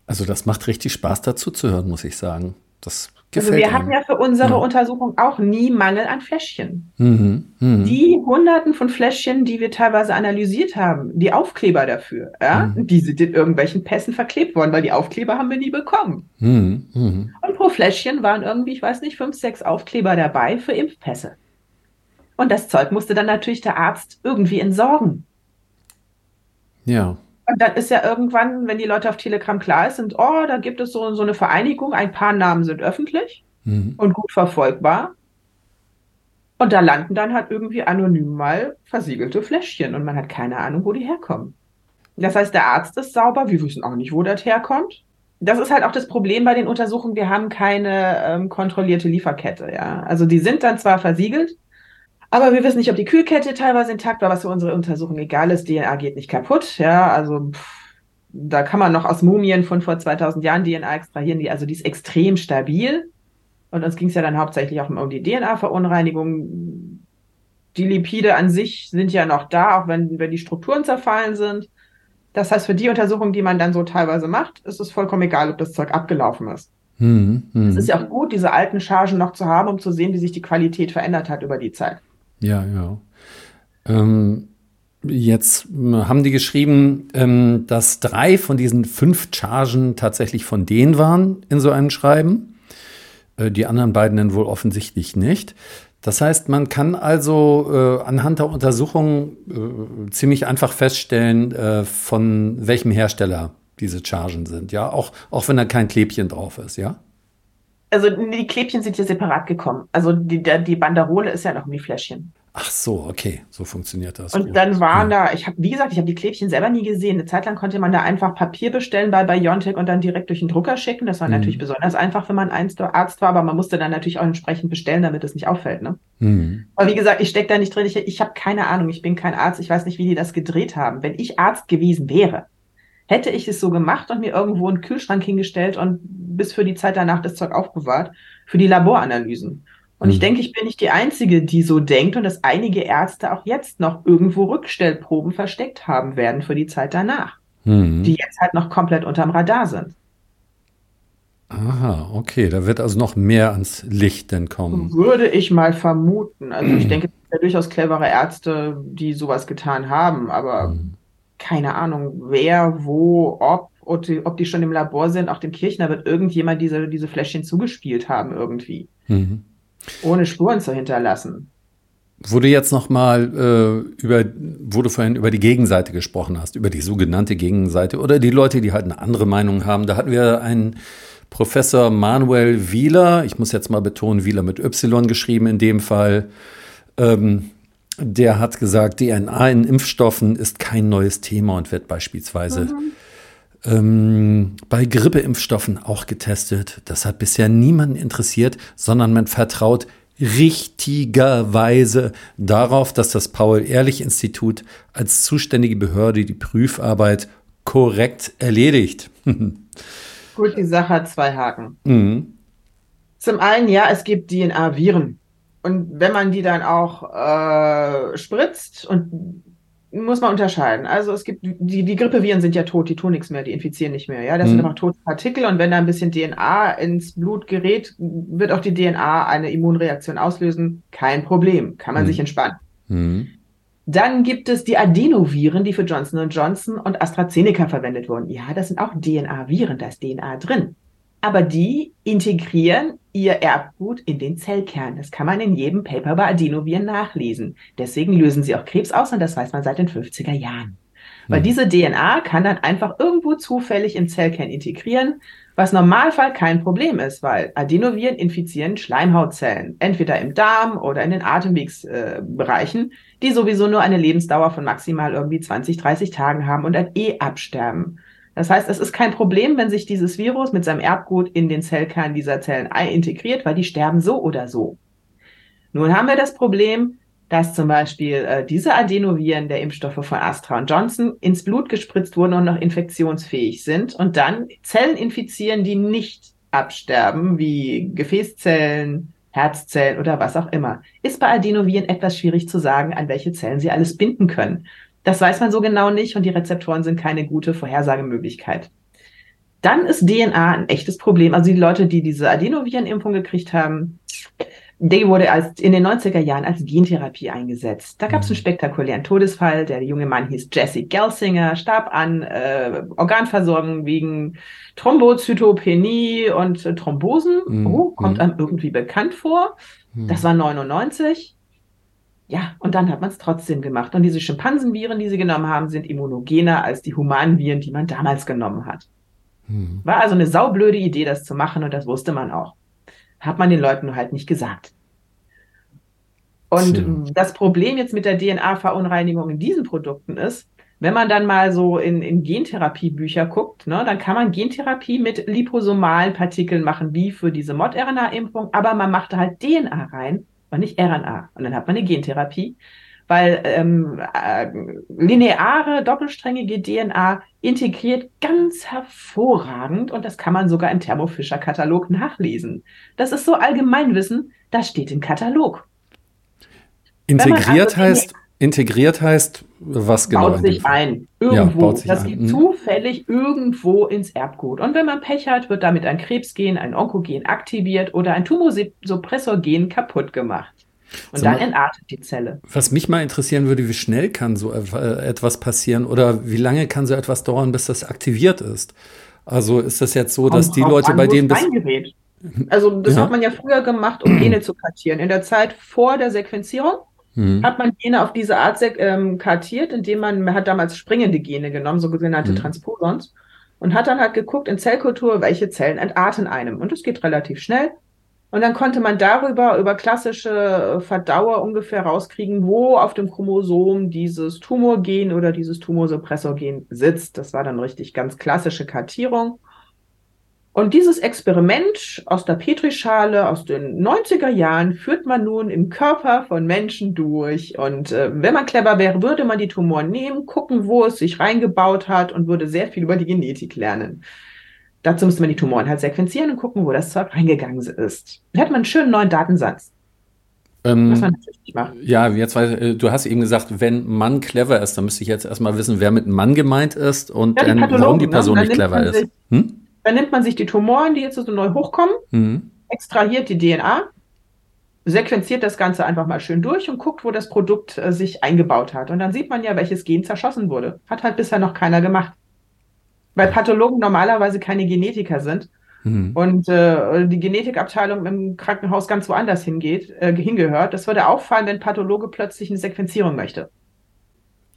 Also das macht richtig Spaß dazu zu hören, muss ich sagen. Das also wir hatten ja für unsere ja. Untersuchung auch nie Mangel an Fläschchen. Mhm, mh. Die Hunderten von Fläschchen, die wir teilweise analysiert haben, die Aufkleber dafür, ja, mhm. die sind in irgendwelchen Pässen verklebt worden, weil die Aufkleber haben wir nie bekommen. Mhm, mh. Und pro Fläschchen waren irgendwie, ich weiß nicht, fünf, sechs Aufkleber dabei für Impfpässe. Und das Zeug musste dann natürlich der Arzt irgendwie entsorgen. Ja. Und dann ist ja irgendwann, wenn die Leute auf Telegram klar sind, oh, da gibt es so, so eine Vereinigung, ein paar Namen sind öffentlich mhm. und gut verfolgbar. Und da landen dann halt irgendwie anonym mal versiegelte Fläschchen und man hat keine Ahnung, wo die herkommen. Das heißt, der Arzt ist sauber, wir wissen auch nicht, wo das herkommt. Das ist halt auch das Problem bei den Untersuchungen, wir haben keine ähm, kontrollierte Lieferkette, ja. Also die sind dann zwar versiegelt, aber wir wissen nicht, ob die Kühlkette teilweise intakt war, was für unsere Untersuchung egal ist. DNA geht nicht kaputt. Ja, also pff, da kann man noch aus Mumien von vor 2000 Jahren DNA extrahieren. Die, also die ist extrem stabil. Und uns ging es ja dann hauptsächlich auch um die DNA-Verunreinigung. Die Lipide an sich sind ja noch da, auch wenn, wenn die Strukturen zerfallen sind. Das heißt, für die Untersuchung, die man dann so teilweise macht, ist es vollkommen egal, ob das Zeug abgelaufen ist. Hm, hm. Es ist ja auch gut, diese alten Chargen noch zu haben, um zu sehen, wie sich die Qualität verändert hat über die Zeit. Ja, ja. Ähm, jetzt äh, haben die geschrieben, ähm, dass drei von diesen fünf Chargen tatsächlich von denen waren in so einem Schreiben. Äh, die anderen beiden dann wohl offensichtlich nicht. Das heißt, man kann also äh, anhand der Untersuchung äh, ziemlich einfach feststellen, äh, von welchem Hersteller diese Chargen sind, ja, auch, auch wenn da kein Klebchen drauf ist, ja? Also die Klebchen sind hier separat gekommen. Also die, die Banderole ist ja noch ein Fläschchen. Ach so, okay, so funktioniert das. Und gut. dann waren ja. da, ich habe, wie gesagt, ich habe die Klebchen selber nie gesehen. Eine Zeit lang konnte man da einfach Papier bestellen bei Biontech und dann direkt durch den Drucker schicken. Das war mhm. natürlich besonders einfach, wenn man Arzt war, aber man musste dann natürlich auch entsprechend bestellen, damit es nicht auffällt. Ne? Mhm. Aber wie gesagt, ich stecke da nicht drin. Ich, ich habe keine Ahnung. Ich bin kein Arzt. Ich weiß nicht, wie die das gedreht haben. Wenn ich Arzt gewesen wäre, hätte ich es so gemacht und mir irgendwo einen Kühlschrank hingestellt und bis für die Zeit danach das Zeug aufbewahrt für die Laboranalysen. Und mhm. ich denke, ich bin nicht die Einzige, die so denkt und dass einige Ärzte auch jetzt noch irgendwo Rückstellproben versteckt haben werden für die Zeit danach, mhm. die jetzt halt noch komplett unterm Radar sind. Aha, okay, da wird also noch mehr ans Licht denn kommen. Würde ich mal vermuten. Also ich denke, es sind ja durchaus clevere Ärzte, die sowas getan haben, aber mhm. Keine Ahnung, wer, wo, ob, ob die, ob die schon im Labor sind. Auch dem Kirchner wird irgendjemand diese, diese Fläschchen zugespielt haben irgendwie. Mhm ohne Spuren zu hinterlassen. Wo du jetzt nochmal äh, über, wo du vorhin über die Gegenseite gesprochen hast, über die sogenannte Gegenseite oder die Leute, die halt eine andere Meinung haben, da hatten wir einen Professor Manuel Wieler, ich muss jetzt mal betonen, Wieler mit Y geschrieben in dem Fall, ähm, der hat gesagt, DNA in Impfstoffen ist kein neues Thema und wird beispielsweise mhm. ähm, bei Grippeimpfstoffen auch getestet. Das hat bisher niemanden interessiert, sondern man vertraut richtigerweise darauf, dass das Paul-Ehrlich-Institut als zuständige Behörde die Prüfarbeit korrekt erledigt. Gut, die Sache hat zwei Haken. Mhm. Zum einen, ja, es gibt DNA-Viren. Und wenn man die dann auch äh, spritzt und muss man unterscheiden. Also es gibt, die, die Grippeviren sind ja tot, die tun nichts mehr, die infizieren nicht mehr. Ja, das mhm. sind einfach tote Partikel und wenn da ein bisschen DNA ins Blut gerät, wird auch die DNA eine Immunreaktion auslösen. Kein Problem, kann man mhm. sich entspannen. Mhm. Dann gibt es die Adenoviren, die für Johnson Johnson und AstraZeneca verwendet wurden. Ja, das sind auch DNA-Viren, da ist DNA drin aber die integrieren ihr Erbgut in den Zellkern. Das kann man in jedem Paper bei Adenoviren nachlesen. Deswegen lösen sie auch Krebs aus und das weiß man seit den 50er Jahren. Weil hm. diese DNA kann dann einfach irgendwo zufällig im Zellkern integrieren, was Normalfall kein Problem ist, weil Adenoviren infizieren Schleimhautzellen, entweder im Darm oder in den Atemwegsbereichen, äh, die sowieso nur eine Lebensdauer von maximal irgendwie 20, 30 Tagen haben und dann eh absterben. Das heißt, es ist kein Problem, wenn sich dieses Virus mit seinem Erbgut in den Zellkern dieser Zellen integriert, weil die sterben so oder so. Nun haben wir das Problem, dass zum Beispiel äh, diese Adenoviren der Impfstoffe von Astra und Johnson ins Blut gespritzt wurden und noch infektionsfähig sind und dann Zellen infizieren, die nicht absterben, wie Gefäßzellen, Herzzellen oder was auch immer. Ist bei Adenoviren etwas schwierig zu sagen, an welche Zellen sie alles binden können. Das weiß man so genau nicht und die Rezeptoren sind keine gute Vorhersagemöglichkeit. Dann ist DNA ein echtes Problem. Also die Leute, die diese Adenovirenimpfung gekriegt haben, die wurde als, in den 90er Jahren als Gentherapie eingesetzt. Da gab es einen mhm. spektakulären Todesfall. Der junge Mann hieß Jesse Gelsinger, starb an äh, Organversorgung wegen Thrombozytopenie und äh, Thrombosen. Mhm. Oh, kommt mhm. einem irgendwie bekannt vor. Das war 99. Ja, und dann hat man es trotzdem gemacht. Und diese Schimpansenviren, die sie genommen haben, sind immunogener als die humanen Viren, die man damals genommen hat. Hm. War also eine saublöde Idee, das zu machen und das wusste man auch. Hat man den Leuten nur halt nicht gesagt. Und Schön. das Problem jetzt mit der DNA-Verunreinigung in diesen Produkten ist, wenn man dann mal so in, in Gentherapiebücher guckt, ne, dann kann man Gentherapie mit liposomalen Partikeln machen, wie für diese Mod-RNA-Impfung, aber man macht da halt DNA rein und nicht RNA. Und dann hat man eine Gentherapie, weil ähm, äh, lineare, doppelsträngige DNA integriert ganz hervorragend und das kann man sogar im Thermo Fisher Katalog nachlesen. Das ist so Allgemeinwissen, das steht im Katalog. Integriert also heißt, integriert heißt, was genau? Baut sich ein. Irgendwo. Ja, das geht mhm. zufällig irgendwo ins Erbgut. Und wenn man Pech hat, wird damit ein Krebsgen, ein Onkogen aktiviert oder ein Tumosuppressorgen kaputt gemacht. Und so, dann entartet die Zelle. Was mich mal interessieren würde, wie schnell kann so etwas passieren oder wie lange kann so etwas dauern, bis das aktiviert ist? Also ist das jetzt so, dass die Leute, bei denen. Reingerät. Also das ja. hat man ja früher gemacht, um Gene zu kartieren. In der Zeit vor der Sequenzierung mhm. hat man Gene auf diese Art ähm, kartiert, indem man, man hat damals springende Gene genommen, sogenannte mhm. Transposons, und hat dann halt geguckt in Zellkultur, welche Zellen entarten einem. Und das geht relativ schnell. Und dann konnte man darüber, über klassische äh, Verdauer ungefähr rauskriegen, wo auf dem Chromosom dieses Tumorgen oder dieses Tumorsuppressorgen sitzt. Das war dann richtig ganz klassische Kartierung. Und dieses Experiment aus der Petrischale aus den 90er Jahren führt man nun im Körper von Menschen durch. Und äh, wenn man clever wäre, würde man die Tumoren nehmen, gucken, wo es sich reingebaut hat und würde sehr viel über die Genetik lernen. Dazu müsste man die Tumoren halt sequenzieren und gucken, wo das Zeug reingegangen ist. Dann hat man einen schönen neuen Datensatz. Ähm, was man natürlich nicht macht. Ja, jetzt weiß, äh, du hast eben gesagt, wenn Mann clever ist, dann müsste ich jetzt erstmal wissen, wer mit Mann gemeint ist und ja, die warum die? Person ne? nicht clever ist. Hm? Dann nimmt man sich die Tumoren, die jetzt so neu hochkommen, mhm. extrahiert die DNA, sequenziert das Ganze einfach mal schön durch und guckt, wo das Produkt äh, sich eingebaut hat. Und dann sieht man ja, welches Gen zerschossen wurde. Hat halt bisher noch keiner gemacht weil Pathologen normalerweise keine Genetiker sind mhm. und äh, die Genetikabteilung im Krankenhaus ganz woanders hingeht, äh, hingehört. Das würde auffallen, wenn Pathologe plötzlich eine Sequenzierung möchte.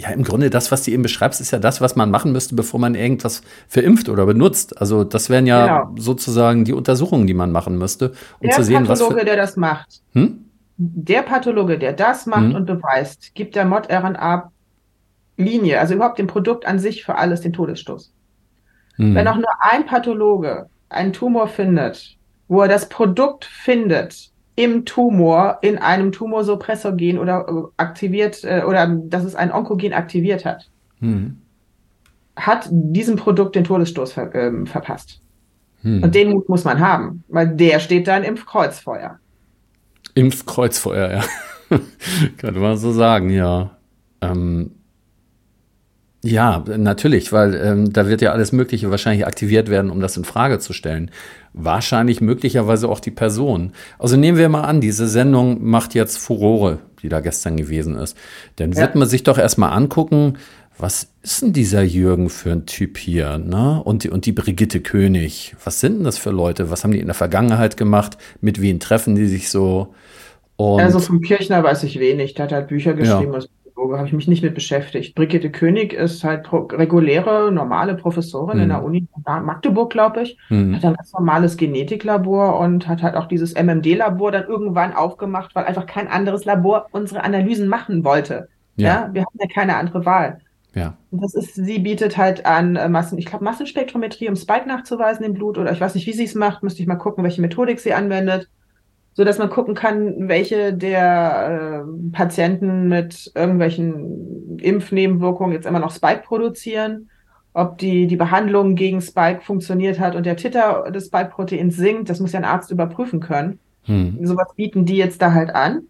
Ja, im Grunde das, was du eben beschreibst, ist ja das, was man machen müsste, bevor man irgendwas verimpft oder benutzt. Also das wären ja genau. sozusagen die Untersuchungen, die man machen müsste, um der zu sehen, Pathologe, was. Der Pathologe, der das macht, hm? der Pathologe, der das macht hm? und beweist, gibt der Mod-RNA Linie, also überhaupt dem Produkt an sich für alles den Todesstoß. Mhm. Wenn auch nur ein Pathologe einen Tumor findet, wo er das Produkt findet im Tumor, in einem Tumorsuppressorgen oder äh, aktiviert, äh, oder dass es ein Onkogen aktiviert hat, mhm. hat diesem Produkt den Todesstoß ver ähm, verpasst. Mhm. Und den Mut muss man haben, weil der steht da im Impfkreuzfeuer. Impfkreuzfeuer, ja. Könnte man so sagen, ja. Ähm, ja, natürlich, weil ähm, da wird ja alles Mögliche wahrscheinlich aktiviert werden, um das in Frage zu stellen. Wahrscheinlich möglicherweise auch die Person. Also nehmen wir mal an, diese Sendung macht jetzt Furore, die da gestern gewesen ist. Dann ja. wird man sich doch erstmal angucken, was ist denn dieser Jürgen für ein Typ hier, ne? Und die, und die Brigitte König, was sind denn das für Leute? Was haben die in der Vergangenheit gemacht? Mit wen treffen die sich so? Und also vom Kirchner weiß ich wenig. Der hat halt Bücher geschrieben, ja. Pädagoge, habe ich mich nicht mit beschäftigt. Brigitte König ist halt reguläre, normale Professorin mhm. in der hm. Uni Magdeburg, glaube ich. Mhm. Hat ein ganz normales Genetiklabor und hat halt auch dieses MMD-Labor dann irgendwann aufgemacht, weil einfach kein anderes Labor unsere Analysen machen wollte. Ja, ja? wir hatten ja keine andere Wahl. Ja. Und das ist, sie bietet halt an äh, Massen, ich glaube Massenspektrometrie, um Spike nachzuweisen im Blut oder ich weiß nicht, wie sie es macht, müsste ich mal gucken, welche Methodik sie anwendet so dass man gucken kann, welche der äh, Patienten mit irgendwelchen Impfnebenwirkungen jetzt immer noch Spike produzieren, ob die, die Behandlung gegen Spike funktioniert hat und der Titer des Spike-Proteins sinkt, das muss ja ein Arzt überprüfen können. Hm. Sowas bieten die jetzt da halt an.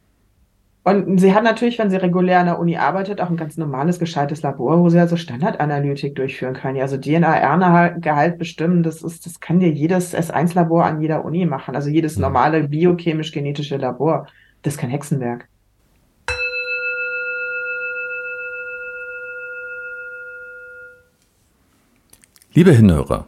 Und sie hat natürlich, wenn sie regulär an der Uni arbeitet, auch ein ganz normales, gescheites Labor, wo sie also Standardanalytik durchführen kann. Ja, also DNA-RNA-Gehalt bestimmen, das ist, das kann dir jedes S1-Labor an jeder Uni machen. Also jedes mhm. normale biochemisch-genetische Labor. Das ist kein Hexenwerk. Liebe Hinhörer,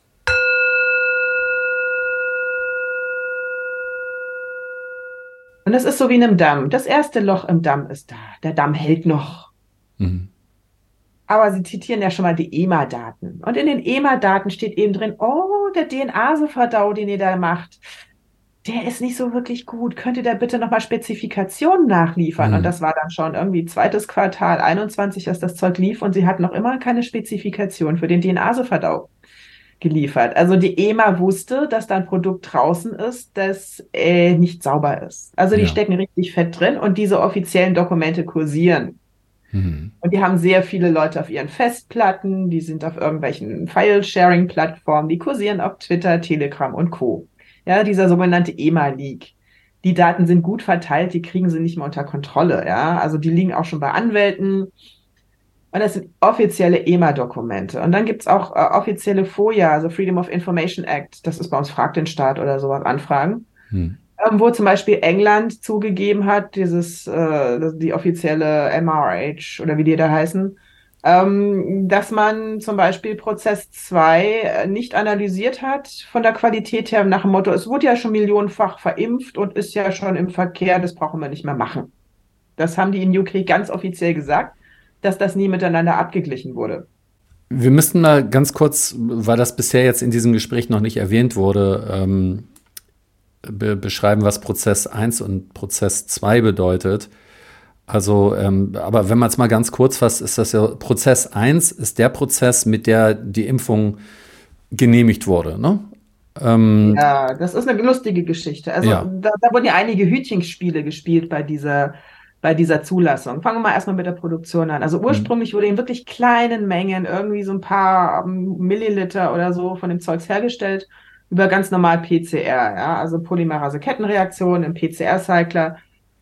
Und das ist so wie in einem Damm. Das erste Loch im Damm ist da. Der Damm hält noch. Mhm. Aber sie zitieren ja schon mal die EMA-Daten. Und in den EMA-Daten steht eben drin, oh, der DNA-Verdau, den ihr da macht, der ist nicht so wirklich gut. Könnt ihr da bitte nochmal Spezifikationen nachliefern? Mhm. Und das war dann schon irgendwie zweites Quartal 21, als das Zeug lief. Und sie hatten noch immer keine Spezifikation für den DNA-Verdau geliefert. Also die EMA wusste, dass da ein Produkt draußen ist, das äh, nicht sauber ist. Also die ja. stecken richtig fett drin und diese offiziellen Dokumente kursieren. Mhm. Und die haben sehr viele Leute auf ihren Festplatten, die sind auf irgendwelchen File-Sharing-Plattformen, die kursieren auf Twitter, Telegram und Co. Ja, dieser sogenannte EMA-Leak. die Daten sind gut verteilt, die kriegen sie nicht mehr unter Kontrolle. Ja, also die liegen auch schon bei Anwälten. Und das sind offizielle EMA-Dokumente. Und dann gibt's auch äh, offizielle FOIA, also Freedom of Information Act. Das ist bei uns Frag den Staat oder sowas, Anfragen. Hm. Ähm, wo zum Beispiel England zugegeben hat, dieses, äh, die offizielle MRH oder wie die da heißen, ähm, dass man zum Beispiel Prozess 2 äh, nicht analysiert hat von der Qualität her nach dem Motto, es wurde ja schon millionenfach verimpft und ist ja schon im Verkehr, das brauchen wir nicht mehr machen. Das haben die in UK ganz offiziell gesagt, dass das nie miteinander abgeglichen wurde. Wir müssten mal ganz kurz, weil das bisher jetzt in diesem Gespräch noch nicht erwähnt wurde, ähm, be beschreiben, was Prozess 1 und Prozess 2 bedeutet. Also, ähm, aber wenn man es mal ganz kurz fasst, ist das ja Prozess 1 ist der Prozess, mit der die Impfung genehmigt wurde. Ne? Ähm, ja, das ist eine lustige Geschichte. Also ja. da, da, wurden ja einige Hütchenspiele gespielt bei dieser, bei dieser Zulassung. Fangen wir mal erstmal mit der Produktion an. Also ursprünglich mhm. wurde in wirklich kleinen Mengen irgendwie so ein paar Milliliter oder so von dem Zeugs hergestellt über ganz normal PCR, ja, also Polymerase-Kettenreaktion im PCR-Cycler.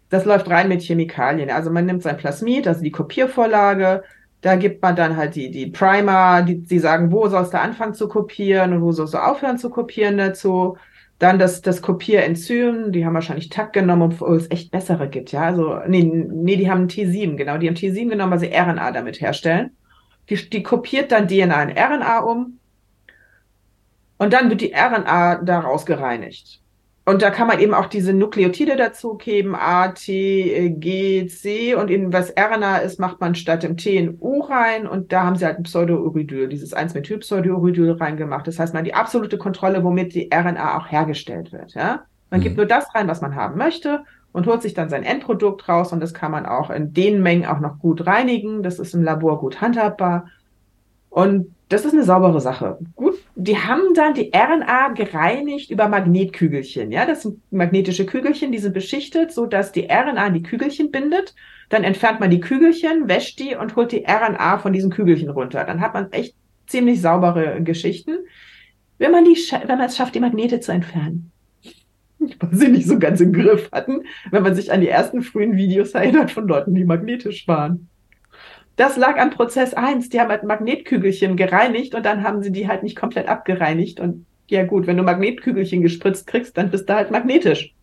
Das läuft rein mit Chemikalien. Also man nimmt sein Plasmid, also die Kopiervorlage, da gibt man dann halt die, die Primer, die, die sagen, wo sollst du anfangen zu kopieren und wo sollst du aufhören zu kopieren dazu. Dann das, das Kopierenzym, die haben wahrscheinlich Takt genommen, obwohl es echt bessere gibt, ja. Also, nee, nee, die haben T7, genau, die haben T7 genommen, weil sie RNA damit herstellen. Die, die kopiert dann DNA in RNA um und dann wird die RNA daraus gereinigt. Und da kann man eben auch diese Nukleotide dazugeben, A, T, G, C. Und in was RNA ist, macht man statt dem T ein U rein. Und da haben sie halt ein Pseudouridol, dieses 1-Methyl-Pseudouridol reingemacht. Das heißt, man hat die absolute Kontrolle, womit die RNA auch hergestellt wird. Ja? Man mhm. gibt nur das rein, was man haben möchte und holt sich dann sein Endprodukt raus. Und das kann man auch in den Mengen auch noch gut reinigen. Das ist im Labor gut handhabbar. Und das ist eine saubere Sache. Gut, die haben dann die RNA gereinigt über Magnetkügelchen. Ja, das sind magnetische Kügelchen, die sind beschichtet, so dass die RNA die Kügelchen bindet. Dann entfernt man die Kügelchen, wäscht die und holt die RNA von diesen Kügelchen runter. Dann hat man echt ziemlich saubere Geschichten, wenn man die, wenn man es schafft, die Magnete zu entfernen. Was sie nicht so ganz im Griff hatten, wenn man sich an die ersten frühen Videos erinnert von Leuten, die magnetisch waren. Das lag an Prozess 1. Die haben halt Magnetkügelchen gereinigt und dann haben sie die halt nicht komplett abgereinigt. Und ja gut, wenn du Magnetkügelchen gespritzt kriegst, dann bist du halt magnetisch.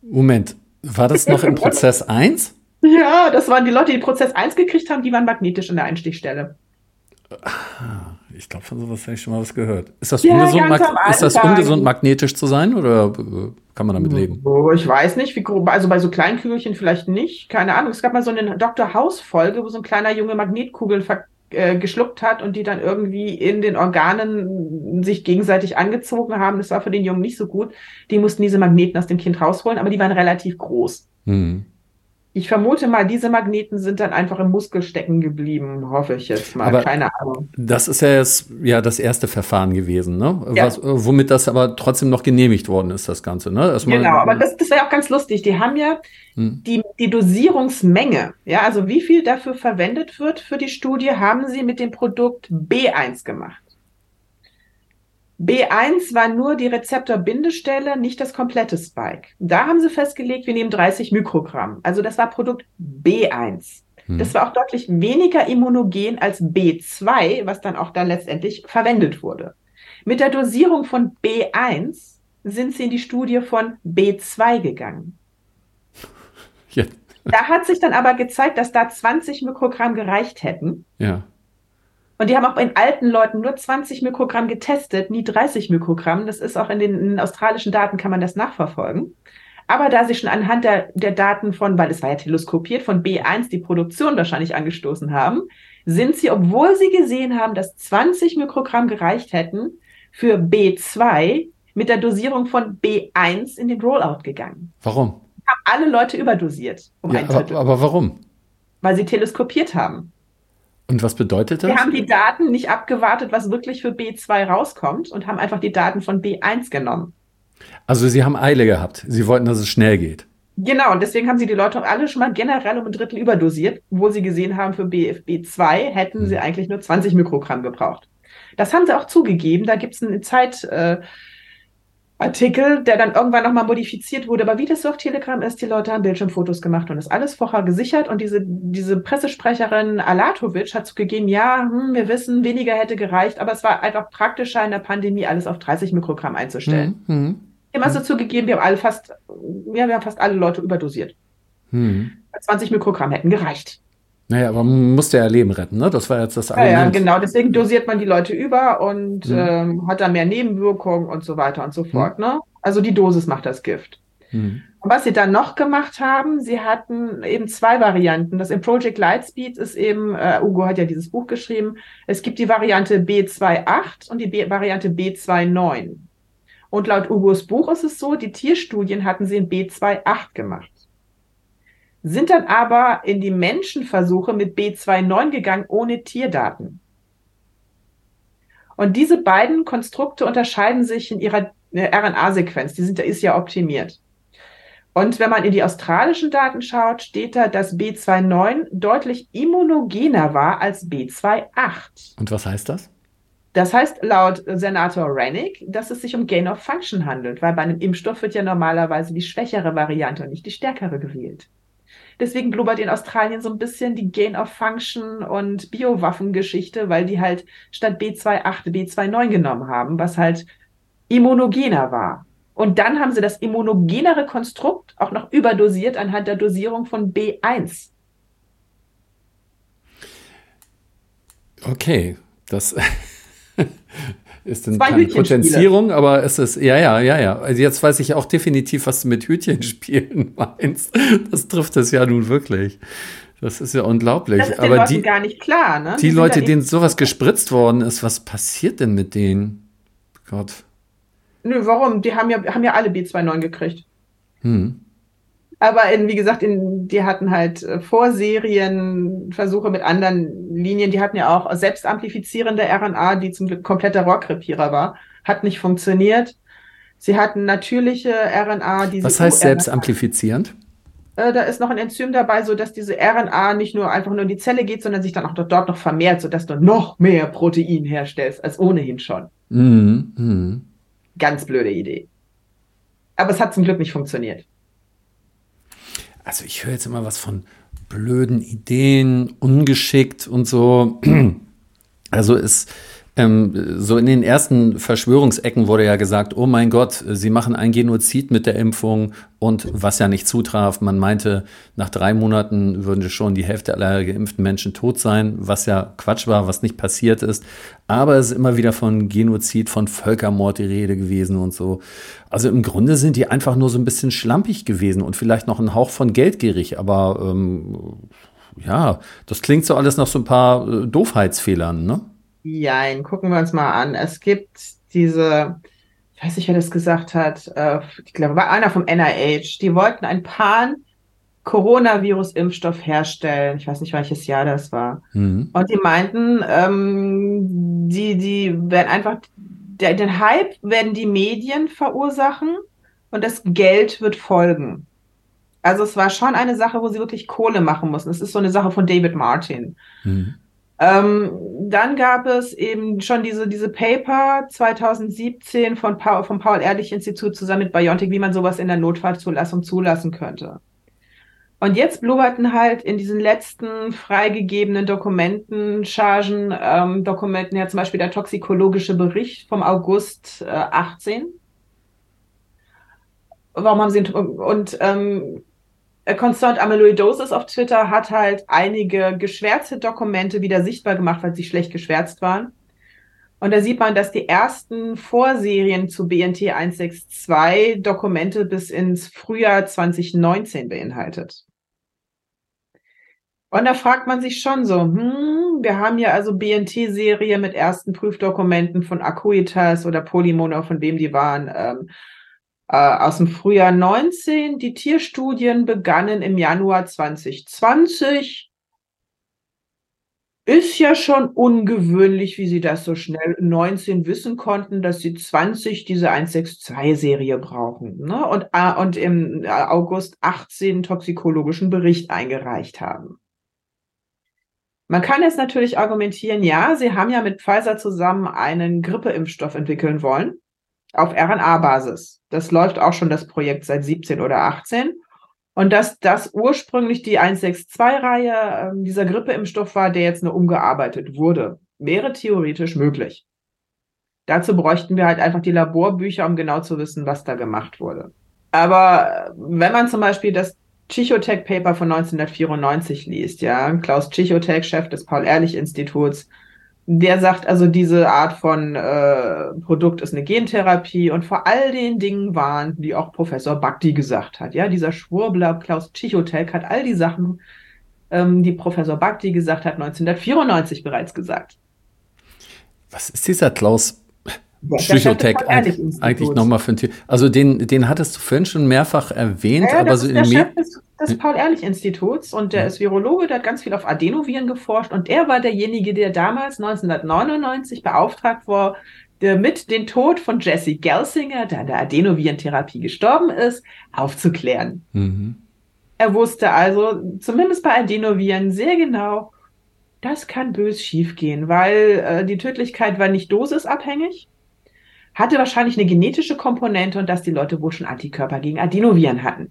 Moment, war das noch im Prozess 1? Ja, das waren die Leute, die Prozess 1 gekriegt haben, die waren magnetisch in der Einstichstelle. Ah, ich glaube, von sowas habe ich schon mal was gehört. Ist das, ja, ungesund, ist das ungesund, magnetisch zu sein oder äh, kann man damit leben? Oh, ich weiß nicht, wie grob, also bei so kleinen Kügelchen vielleicht nicht, keine Ahnung. Es gab mal so eine Dr. House-Folge, wo so ein kleiner Junge Magnetkugeln äh, geschluckt hat und die dann irgendwie in den Organen sich gegenseitig angezogen haben. Das war für den Jungen nicht so gut. Die mussten diese Magneten aus dem Kind rausholen, aber die waren relativ groß. Mhm. Ich vermute mal, diese Magneten sind dann einfach im Muskel stecken geblieben, hoffe ich jetzt mal. Aber Keine Ahnung. Das ist ja jetzt ja das erste Verfahren gewesen, ne? Ja. Was, womit das aber trotzdem noch genehmigt worden ist, das Ganze, ne? Erstmal, genau, aber das, das wäre auch ganz lustig. Die haben ja hm. die, die Dosierungsmenge, ja, also wie viel dafür verwendet wird für die Studie, haben sie mit dem Produkt B1 gemacht. B1 war nur die Rezeptorbindestelle, nicht das komplette Spike. Da haben sie festgelegt, wir nehmen 30 Mikrogramm. Also das war Produkt B1. Hm. Das war auch deutlich weniger immunogen als B2, was dann auch dann letztendlich verwendet wurde. Mit der Dosierung von B1 sind sie in die Studie von B2 gegangen. Ja. Da hat sich dann aber gezeigt, dass da 20 Mikrogramm gereicht hätten. Ja. Und die haben auch in alten Leuten nur 20 Mikrogramm getestet, nie 30 Mikrogramm. Das ist auch in den, in den australischen Daten kann man das nachverfolgen. Aber da sie schon anhand der, der Daten von, weil es war ja teleskopiert, von B1 die Produktion wahrscheinlich angestoßen haben, sind sie, obwohl sie gesehen haben, dass 20 Mikrogramm gereicht hätten, für B2 mit der Dosierung von B1 in den Rollout gegangen. Warum? Haben alle Leute überdosiert. Um ja, aber, aber warum? Weil sie teleskopiert haben. Und was bedeutet das? Wir haben die Daten nicht abgewartet, was wirklich für B2 rauskommt und haben einfach die Daten von B1 genommen. Also Sie haben Eile gehabt. Sie wollten, dass es schnell geht. Genau, und deswegen haben sie die Leute alle schon mal generell um ein Drittel überdosiert, wo sie gesehen haben, für BFB2 hätten hm. sie eigentlich nur 20 Mikrogramm gebraucht. Das haben sie auch zugegeben. Da gibt es eine Zeit, äh, Artikel, der dann irgendwann nochmal modifiziert wurde. Aber wie das so auf Telegram ist, die Leute haben Bildschirmfotos gemacht und das alles vorher gesichert. Und diese, diese Pressesprecherin Alatovic hat zugegeben, ja, hm, wir wissen, weniger hätte gereicht, aber es war einfach praktischer in der Pandemie, alles auf 30 Mikrogramm einzustellen. Mhm. mhm. Immer so zugegeben, wir haben alle fast, ja, wir haben fast alle Leute überdosiert. Mhm. 20 Mikrogramm hätten gereicht. Naja, aber man musste ja Leben retten, ne? Das war jetzt das Argument. Ja, ja, genau. Deswegen dosiert man die Leute über und mhm. ähm, hat da mehr Nebenwirkungen und so weiter und so fort. Mhm. Ne? Also die Dosis macht das Gift. Mhm. Und was sie dann noch gemacht haben, sie hatten eben zwei Varianten. Das im Project Lightspeed ist eben, äh, Ugo hat ja dieses Buch geschrieben, es gibt die Variante B28 und die B Variante B29. Und laut Ugos Buch ist es so, die Tierstudien hatten sie in B28 gemacht sind dann aber in die Menschenversuche mit B29 gegangen ohne Tierdaten. Und diese beiden Konstrukte unterscheiden sich in ihrer äh, RNA-Sequenz. Die sind, ist ja optimiert. Und wenn man in die australischen Daten schaut, steht da, dass B29 deutlich immunogener war als B28. Und was heißt das? Das heißt laut Senator Rennick, dass es sich um Gain of Function handelt, weil bei einem Impfstoff wird ja normalerweise die schwächere Variante und nicht die stärkere gewählt. Deswegen blubbert in Australien so ein bisschen die Gain of Function und Biowaffengeschichte, weil die halt statt B28 B29 genommen haben, was halt immunogener war. Und dann haben sie das immunogenere Konstrukt auch noch überdosiert anhand der Dosierung von B1. Okay, das ist denn keine Potenzierung, aber es ist, ja, ja, ja, ja. Also jetzt weiß ich auch definitiv, was du mit Hütchenspielen meinst. Das trifft es ja nun wirklich. Das ist ja unglaublich. Das ist aber den die gar nicht klar, ne? Die, die Leute, denen sowas gespritzt worden ist, was passiert denn mit denen? Gott. Nö, warum? Die haben ja, haben ja alle B29 gekriegt. Hm. Aber in, wie gesagt, in, die hatten halt äh, Vorserien, Versuche mit anderen Linien. Die hatten ja auch selbstamplifizierende RNA, die zum Glück kompletter Rohrkrepierer war. Hat nicht funktioniert. Sie hatten natürliche RNA, die Was heißt selbstamplifizierend? Äh, da ist noch ein Enzym dabei, so dass diese RNA nicht nur einfach nur in die Zelle geht, sondern sich dann auch dort, dort noch vermehrt, sodass du noch mehr Protein herstellst als ohnehin schon. Mhm. Mhm. Ganz blöde Idee. Aber es hat zum Glück nicht funktioniert also ich höre jetzt immer was von blöden Ideen, ungeschickt und so. Also ist ähm, so in den ersten Verschwörungsecken wurde ja gesagt, oh mein Gott, sie machen ein Genozid mit der Impfung und was ja nicht zutraf, man meinte, nach drei Monaten würden schon die Hälfte aller geimpften Menschen tot sein, was ja Quatsch war, was nicht passiert ist. Aber es ist immer wieder von Genozid, von Völkermord die Rede gewesen und so. Also im Grunde sind die einfach nur so ein bisschen schlampig gewesen und vielleicht noch ein Hauch von geldgierig, aber ähm, ja, das klingt so alles nach so ein paar äh, Doofheitsfehlern, ne? Jein, gucken wir uns mal an. Es gibt diese, ich weiß nicht, wer das gesagt hat, äh, ich glaube, war einer vom NIH, die wollten ein Pan-Coronavirus-Impfstoff herstellen. Ich weiß nicht, welches Jahr das war. Mhm. Und die meinten, ähm, die, die werden einfach, der, den Hype werden die Medien verursachen und das Geld wird folgen. Also es war schon eine Sache, wo sie wirklich Kohle machen mussten. Es ist so eine Sache von David Martin. Mhm. Ähm, dann gab es eben schon diese, diese Paper 2017 von Paul, vom Paul-Ehrlich-Institut zusammen mit Biontech, wie man sowas in der Notfallzulassung zulassen könnte. Und jetzt blubberten halt in diesen letzten freigegebenen Dokumenten, Chargen, ähm, Dokumenten ja zum Beispiel der toxikologische Bericht vom August äh, 18. Warum haben sie und ähm, Concerned Amyloidosis auf Twitter hat halt einige geschwärzte Dokumente wieder sichtbar gemacht, weil sie schlecht geschwärzt waren. Und da sieht man, dass die ersten Vorserien zu BNT 162 Dokumente bis ins Frühjahr 2019 beinhaltet. Und da fragt man sich schon so, hm, wir haben ja also BNT-Serie mit ersten Prüfdokumenten von Acuitas oder Polymono, von wem die waren, ähm, äh, aus dem Frühjahr 19. Die Tierstudien begannen im Januar 2020. Ist ja schon ungewöhnlich, wie sie das so schnell 19 wissen konnten, dass sie 20 diese 162-Serie brauchen ne? und, äh, und im äh, August 18 toxikologischen Bericht eingereicht haben. Man kann jetzt natürlich argumentieren, ja, sie haben ja mit Pfizer zusammen einen Grippeimpfstoff entwickeln wollen auf RNA-Basis. Das läuft auch schon das Projekt seit 17 oder 18. Und dass das ursprünglich die 162-Reihe äh, dieser Grippeimpfstoff war, der jetzt nur umgearbeitet wurde, wäre theoretisch möglich. Dazu bräuchten wir halt einfach die Laborbücher, um genau zu wissen, was da gemacht wurde. Aber äh, wenn man zum Beispiel das Chichotech-Paper von 1994 liest, ja, Klaus Chichotech, Chef des Paul-Ehrlich-Instituts, der sagt also, diese Art von äh, Produkt ist eine Gentherapie und vor all den Dingen waren, die auch Professor Bhakti gesagt hat. Ja, dieser Schwurbler Klaus Chichotek hat all die Sachen, ähm, die Professor Bhakti gesagt hat, 1994 bereits gesagt. Was ist dieser Klaus Psychotech eigentlich, eigentlich nochmal für ein Tier. Also den, den hattest du vorhin schon mehrfach erwähnt, ja, aber so in Chef des, des Paul-Ehrlich-Instituts und der ja. ist Virologe, der hat ganz viel auf Adenoviren geforscht und er war derjenige, der damals 1999 beauftragt war, der mit den Tod von Jesse Gelsinger, der an der Adenovirentherapie gestorben ist, aufzuklären. Mhm. Er wusste also, zumindest bei Adenoviren, sehr genau, das kann bös schiefgehen, weil äh, die Tödlichkeit war nicht dosisabhängig hatte wahrscheinlich eine genetische Komponente und dass die Leute wohl schon Antikörper gegen Adenoviren hatten.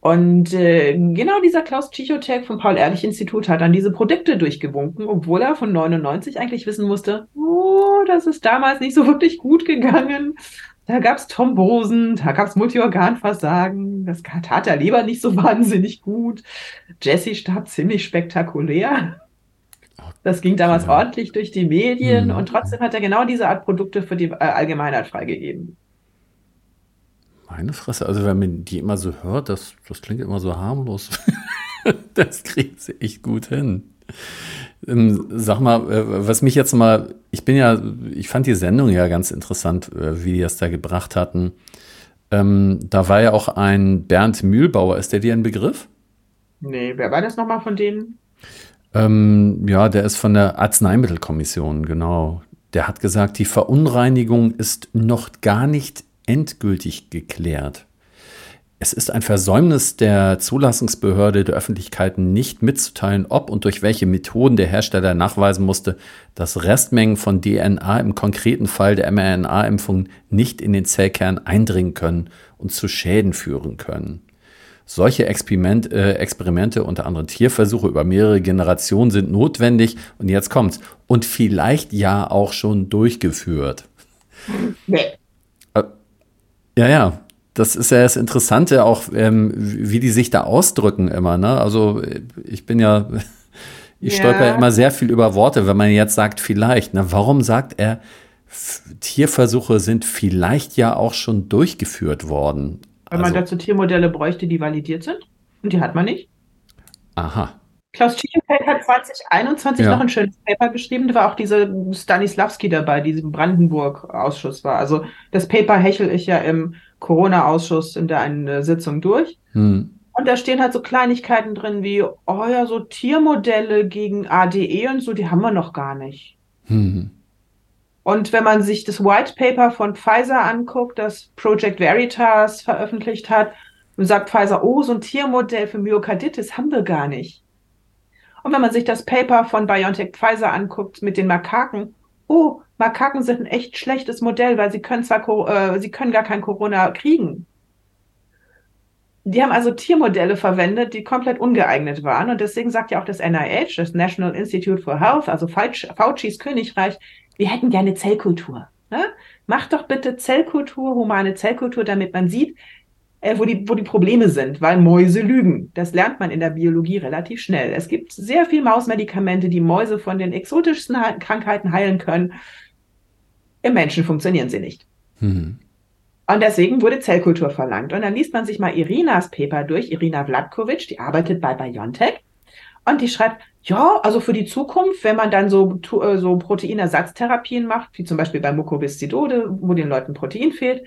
Und äh, genau dieser Klaus Tschichotek vom Paul-Ehrlich-Institut hat dann diese Produkte durchgewunken, obwohl er von 99 eigentlich wissen musste, oh, das ist damals nicht so wirklich gut gegangen. Da gab's Thrombosen, da gab's Multiorganversagen, das tat der Leber nicht so wahnsinnig gut. Jesse starb ziemlich spektakulär. Das ging damals ja. ordentlich durch die Medien mhm. und trotzdem hat er genau diese Art Produkte für die äh, Allgemeinheit freigegeben. Meine Fresse, also wenn man die immer so hört, das, das klingt immer so harmlos. das kriegt sie echt gut hin. Ähm, sag mal, äh, was mich jetzt mal, ich bin ja, ich fand die Sendung ja ganz interessant, äh, wie die das da gebracht hatten. Ähm, da war ja auch ein Bernd Mühlbauer, ist der dir ein Begriff? Nee, wer war das nochmal von denen? Ähm, ja, der ist von der Arzneimittelkommission, genau. Der hat gesagt, die Verunreinigung ist noch gar nicht endgültig geklärt. Es ist ein Versäumnis der Zulassungsbehörde der Öffentlichkeiten nicht mitzuteilen, ob und durch welche Methoden der Hersteller nachweisen musste, dass Restmengen von DNA im konkreten Fall der mRNA-Impfung nicht in den Zellkern eindringen können und zu Schäden führen können. Solche Experiment, äh, Experimente, unter anderem Tierversuche über mehrere Generationen, sind notwendig. Und jetzt kommt's. Und vielleicht ja auch schon durchgeführt. Nee. Ja, ja. Das ist ja das Interessante, auch ähm, wie die sich da ausdrücken immer. Ne? Also ich bin ja, ich ja. stolper immer sehr viel über Worte, wenn man jetzt sagt vielleicht. Na, warum sagt er, Tierversuche sind vielleicht ja auch schon durchgeführt worden? Weil also, man dazu Tiermodelle bräuchte, die validiert sind. Und die hat man nicht. Aha. Klaus Schiefenfeld hat 2021 ja. noch ein schönes Paper geschrieben. Da war auch diese Stanislavski dabei, die im Brandenburg-Ausschuss war. Also das Paper hechel ich ja im Corona-Ausschuss in der einen äh, Sitzung durch. Hm. Und da stehen halt so Kleinigkeiten drin wie, oh ja, so Tiermodelle gegen ADE und so, die haben wir noch gar nicht. Hm. Und wenn man sich das White Paper von Pfizer anguckt, das Project Veritas veröffentlicht hat, sagt Pfizer, oh, so ein Tiermodell für Myokarditis haben wir gar nicht. Und wenn man sich das Paper von BioNTech Pfizer anguckt mit den Makaken, oh, Makaken sind ein echt schlechtes Modell, weil sie können zwar, äh, sie können gar kein Corona kriegen. Die haben also Tiermodelle verwendet, die komplett ungeeignet waren. Und deswegen sagt ja auch das NIH, das National Institute for Health, also Fauci's Königreich, wir hätten gerne Zellkultur. Ne? Macht doch bitte Zellkultur, humane Zellkultur, damit man sieht, wo, die, wo die Probleme sind, weil Mäuse lügen. Das lernt man in der Biologie relativ schnell. Es gibt sehr viel Mausmedikamente, die Mäuse von den exotischsten Krankheiten heilen können. Im Menschen funktionieren sie nicht. Mhm. Und deswegen wurde Zellkultur verlangt. Und dann liest man sich mal Irinas Paper durch, Irina Vladkovic, die arbeitet bei BioNTech. Und die schreibt, ja, also für die Zukunft, wenn man dann so, äh, so Proteinersatztherapien macht, wie zum Beispiel bei Mukoviszidode, wo den Leuten Protein fehlt,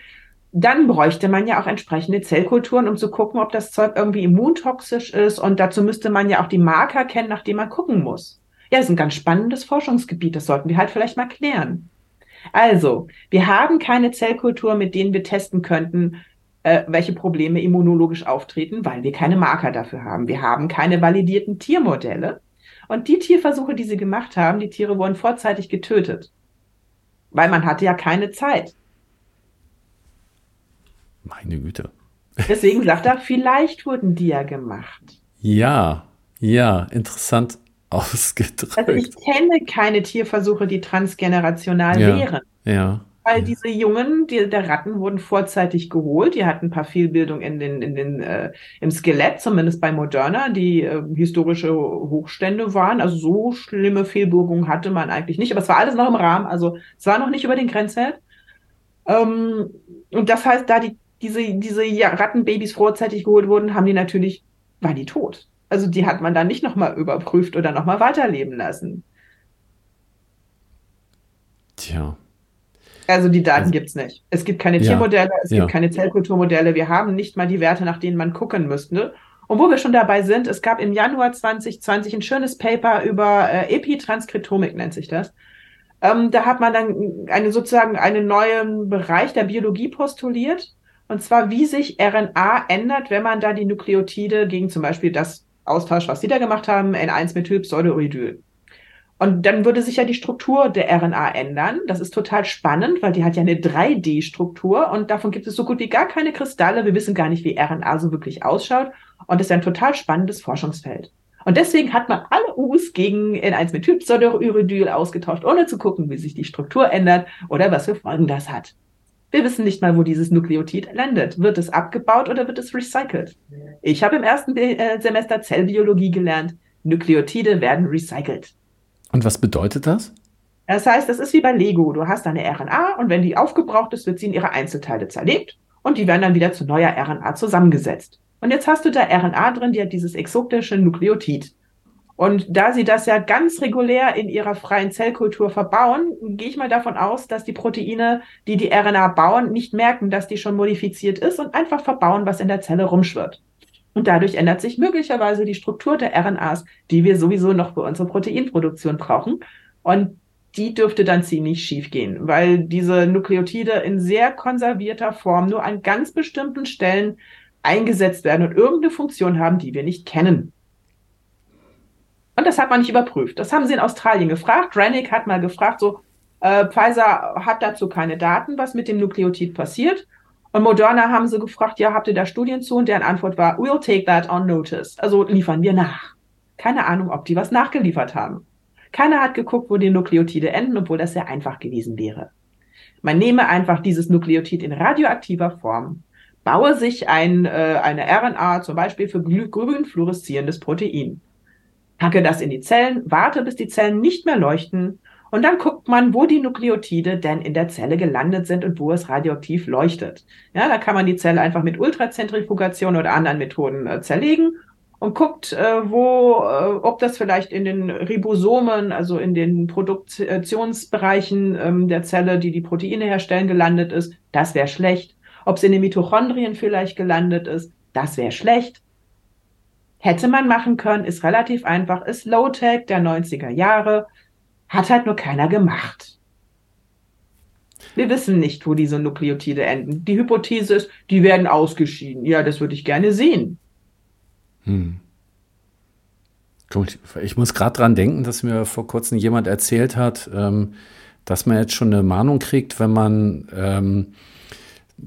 dann bräuchte man ja auch entsprechende Zellkulturen, um zu gucken, ob das Zeug irgendwie immuntoxisch ist. Und dazu müsste man ja auch die Marker kennen, nach denen man gucken muss. Ja, das ist ein ganz spannendes Forschungsgebiet. Das sollten wir halt vielleicht mal klären. Also, wir haben keine Zellkultur, mit denen wir testen könnten, äh, welche Probleme immunologisch auftreten, weil wir keine Marker dafür haben. Wir haben keine validierten Tiermodelle. Und die Tierversuche, die sie gemacht haben, die Tiere wurden vorzeitig getötet. Weil man hatte ja keine Zeit. Meine Güte. Deswegen sagt er, vielleicht wurden die ja gemacht. Ja, ja, interessant ausgedrückt. Also ich kenne keine Tierversuche, die transgenerational ja, wären. Ja. Weil ja. diese Jungen, die, der Ratten wurden vorzeitig geholt. Die hatten ein paar Fehlbildungen in den, in den, äh, im Skelett, zumindest bei Moderna, die äh, historische Hochstände waren. Also so schlimme Fehlbildungen hatte man eigentlich nicht. Aber es war alles noch im Rahmen. Also es war noch nicht über den Grenzwert. Ähm, und das heißt, da die, diese, diese Rattenbabys vorzeitig geholt wurden, haben die natürlich, waren die tot. Also die hat man dann nicht nochmal überprüft oder nochmal weiterleben lassen. Tja. Also die Daten also, gibt es nicht. Es gibt keine ja, Tiermodelle, es ja. gibt keine Zellkulturmodelle. Wir haben nicht mal die Werte, nach denen man gucken müsste. Und wo wir schon dabei sind, es gab im Januar 2020 ein schönes Paper über äh, Epitranskriptomik, nennt sich das. Ähm, da hat man dann eine, sozusagen einen neuen Bereich der Biologie postuliert. Und zwar, wie sich RNA ändert, wenn man da die Nukleotide gegen zum Beispiel das austauscht, was Sie da gemacht haben, N1-Methylpseudouridol. Und dann würde sich ja die Struktur der RNA ändern. Das ist total spannend, weil die hat ja eine 3D-Struktur und davon gibt es so gut wie gar keine Kristalle. Wir wissen gar nicht, wie RNA so wirklich ausschaut. Und das ist ein total spannendes Forschungsfeld. Und deswegen hat man alle U's gegen N1-Methylpseudouridol ausgetauscht, ohne zu gucken, wie sich die Struktur ändert oder was für Folgen das hat. Wir wissen nicht mal, wo dieses Nukleotid landet. Wird es abgebaut oder wird es recycelt? Ich habe im ersten äh, Semester Zellbiologie gelernt. Nukleotide werden recycelt. Und was bedeutet das? Das heißt, das ist wie bei Lego. Du hast eine RNA und wenn die aufgebraucht ist, wird sie in ihre Einzelteile zerlegt und die werden dann wieder zu neuer RNA zusammengesetzt. Und jetzt hast du da RNA drin, die hat dieses exotische Nukleotid. Und da sie das ja ganz regulär in ihrer freien Zellkultur verbauen, gehe ich mal davon aus, dass die Proteine, die die RNA bauen, nicht merken, dass die schon modifiziert ist und einfach verbauen, was in der Zelle rumschwirrt. Und dadurch ändert sich möglicherweise die Struktur der RNAs, die wir sowieso noch für unsere Proteinproduktion brauchen. Und die dürfte dann ziemlich schief gehen, weil diese Nukleotide in sehr konservierter Form nur an ganz bestimmten Stellen eingesetzt werden und irgendeine Funktion haben, die wir nicht kennen. Und das hat man nicht überprüft. Das haben sie in Australien gefragt. Rennick hat mal gefragt, so, äh, Pfizer hat dazu keine Daten, was mit dem Nukleotid passiert. Und Moderna haben sie gefragt, ja, habt ihr da Studien zu? Und deren Antwort war, we'll take that on notice. Also liefern wir nach. Keine Ahnung, ob die was nachgeliefert haben. Keiner hat geguckt, wo die Nukleotide enden, obwohl das sehr einfach gewesen wäre. Man nehme einfach dieses Nukleotid in radioaktiver Form, baue sich ein, äh, eine RNA, zum Beispiel für grün fluoreszierendes Protein. Packe das in die Zellen, warte, bis die Zellen nicht mehr leuchten und dann guckt man, wo die Nukleotide denn in der Zelle gelandet sind und wo es radioaktiv leuchtet. Ja, da kann man die Zelle einfach mit Ultrazentrifugation oder anderen Methoden äh, zerlegen und guckt, äh, wo, äh, ob das vielleicht in den Ribosomen, also in den Produktionsbereichen ähm, der Zelle, die die Proteine herstellen, gelandet ist. Das wäre schlecht. Ob es in den Mitochondrien vielleicht gelandet ist, das wäre schlecht. Hätte man machen können, ist relativ einfach, ist Low-Tech der 90er Jahre, hat halt nur keiner gemacht. Wir wissen nicht, wo diese Nukleotide enden. Die Hypothese ist, die werden ausgeschieden. Ja, das würde ich gerne sehen. Hm. Ich muss gerade dran denken, dass mir vor kurzem jemand erzählt hat, ähm, dass man jetzt schon eine Mahnung kriegt, wenn man ähm,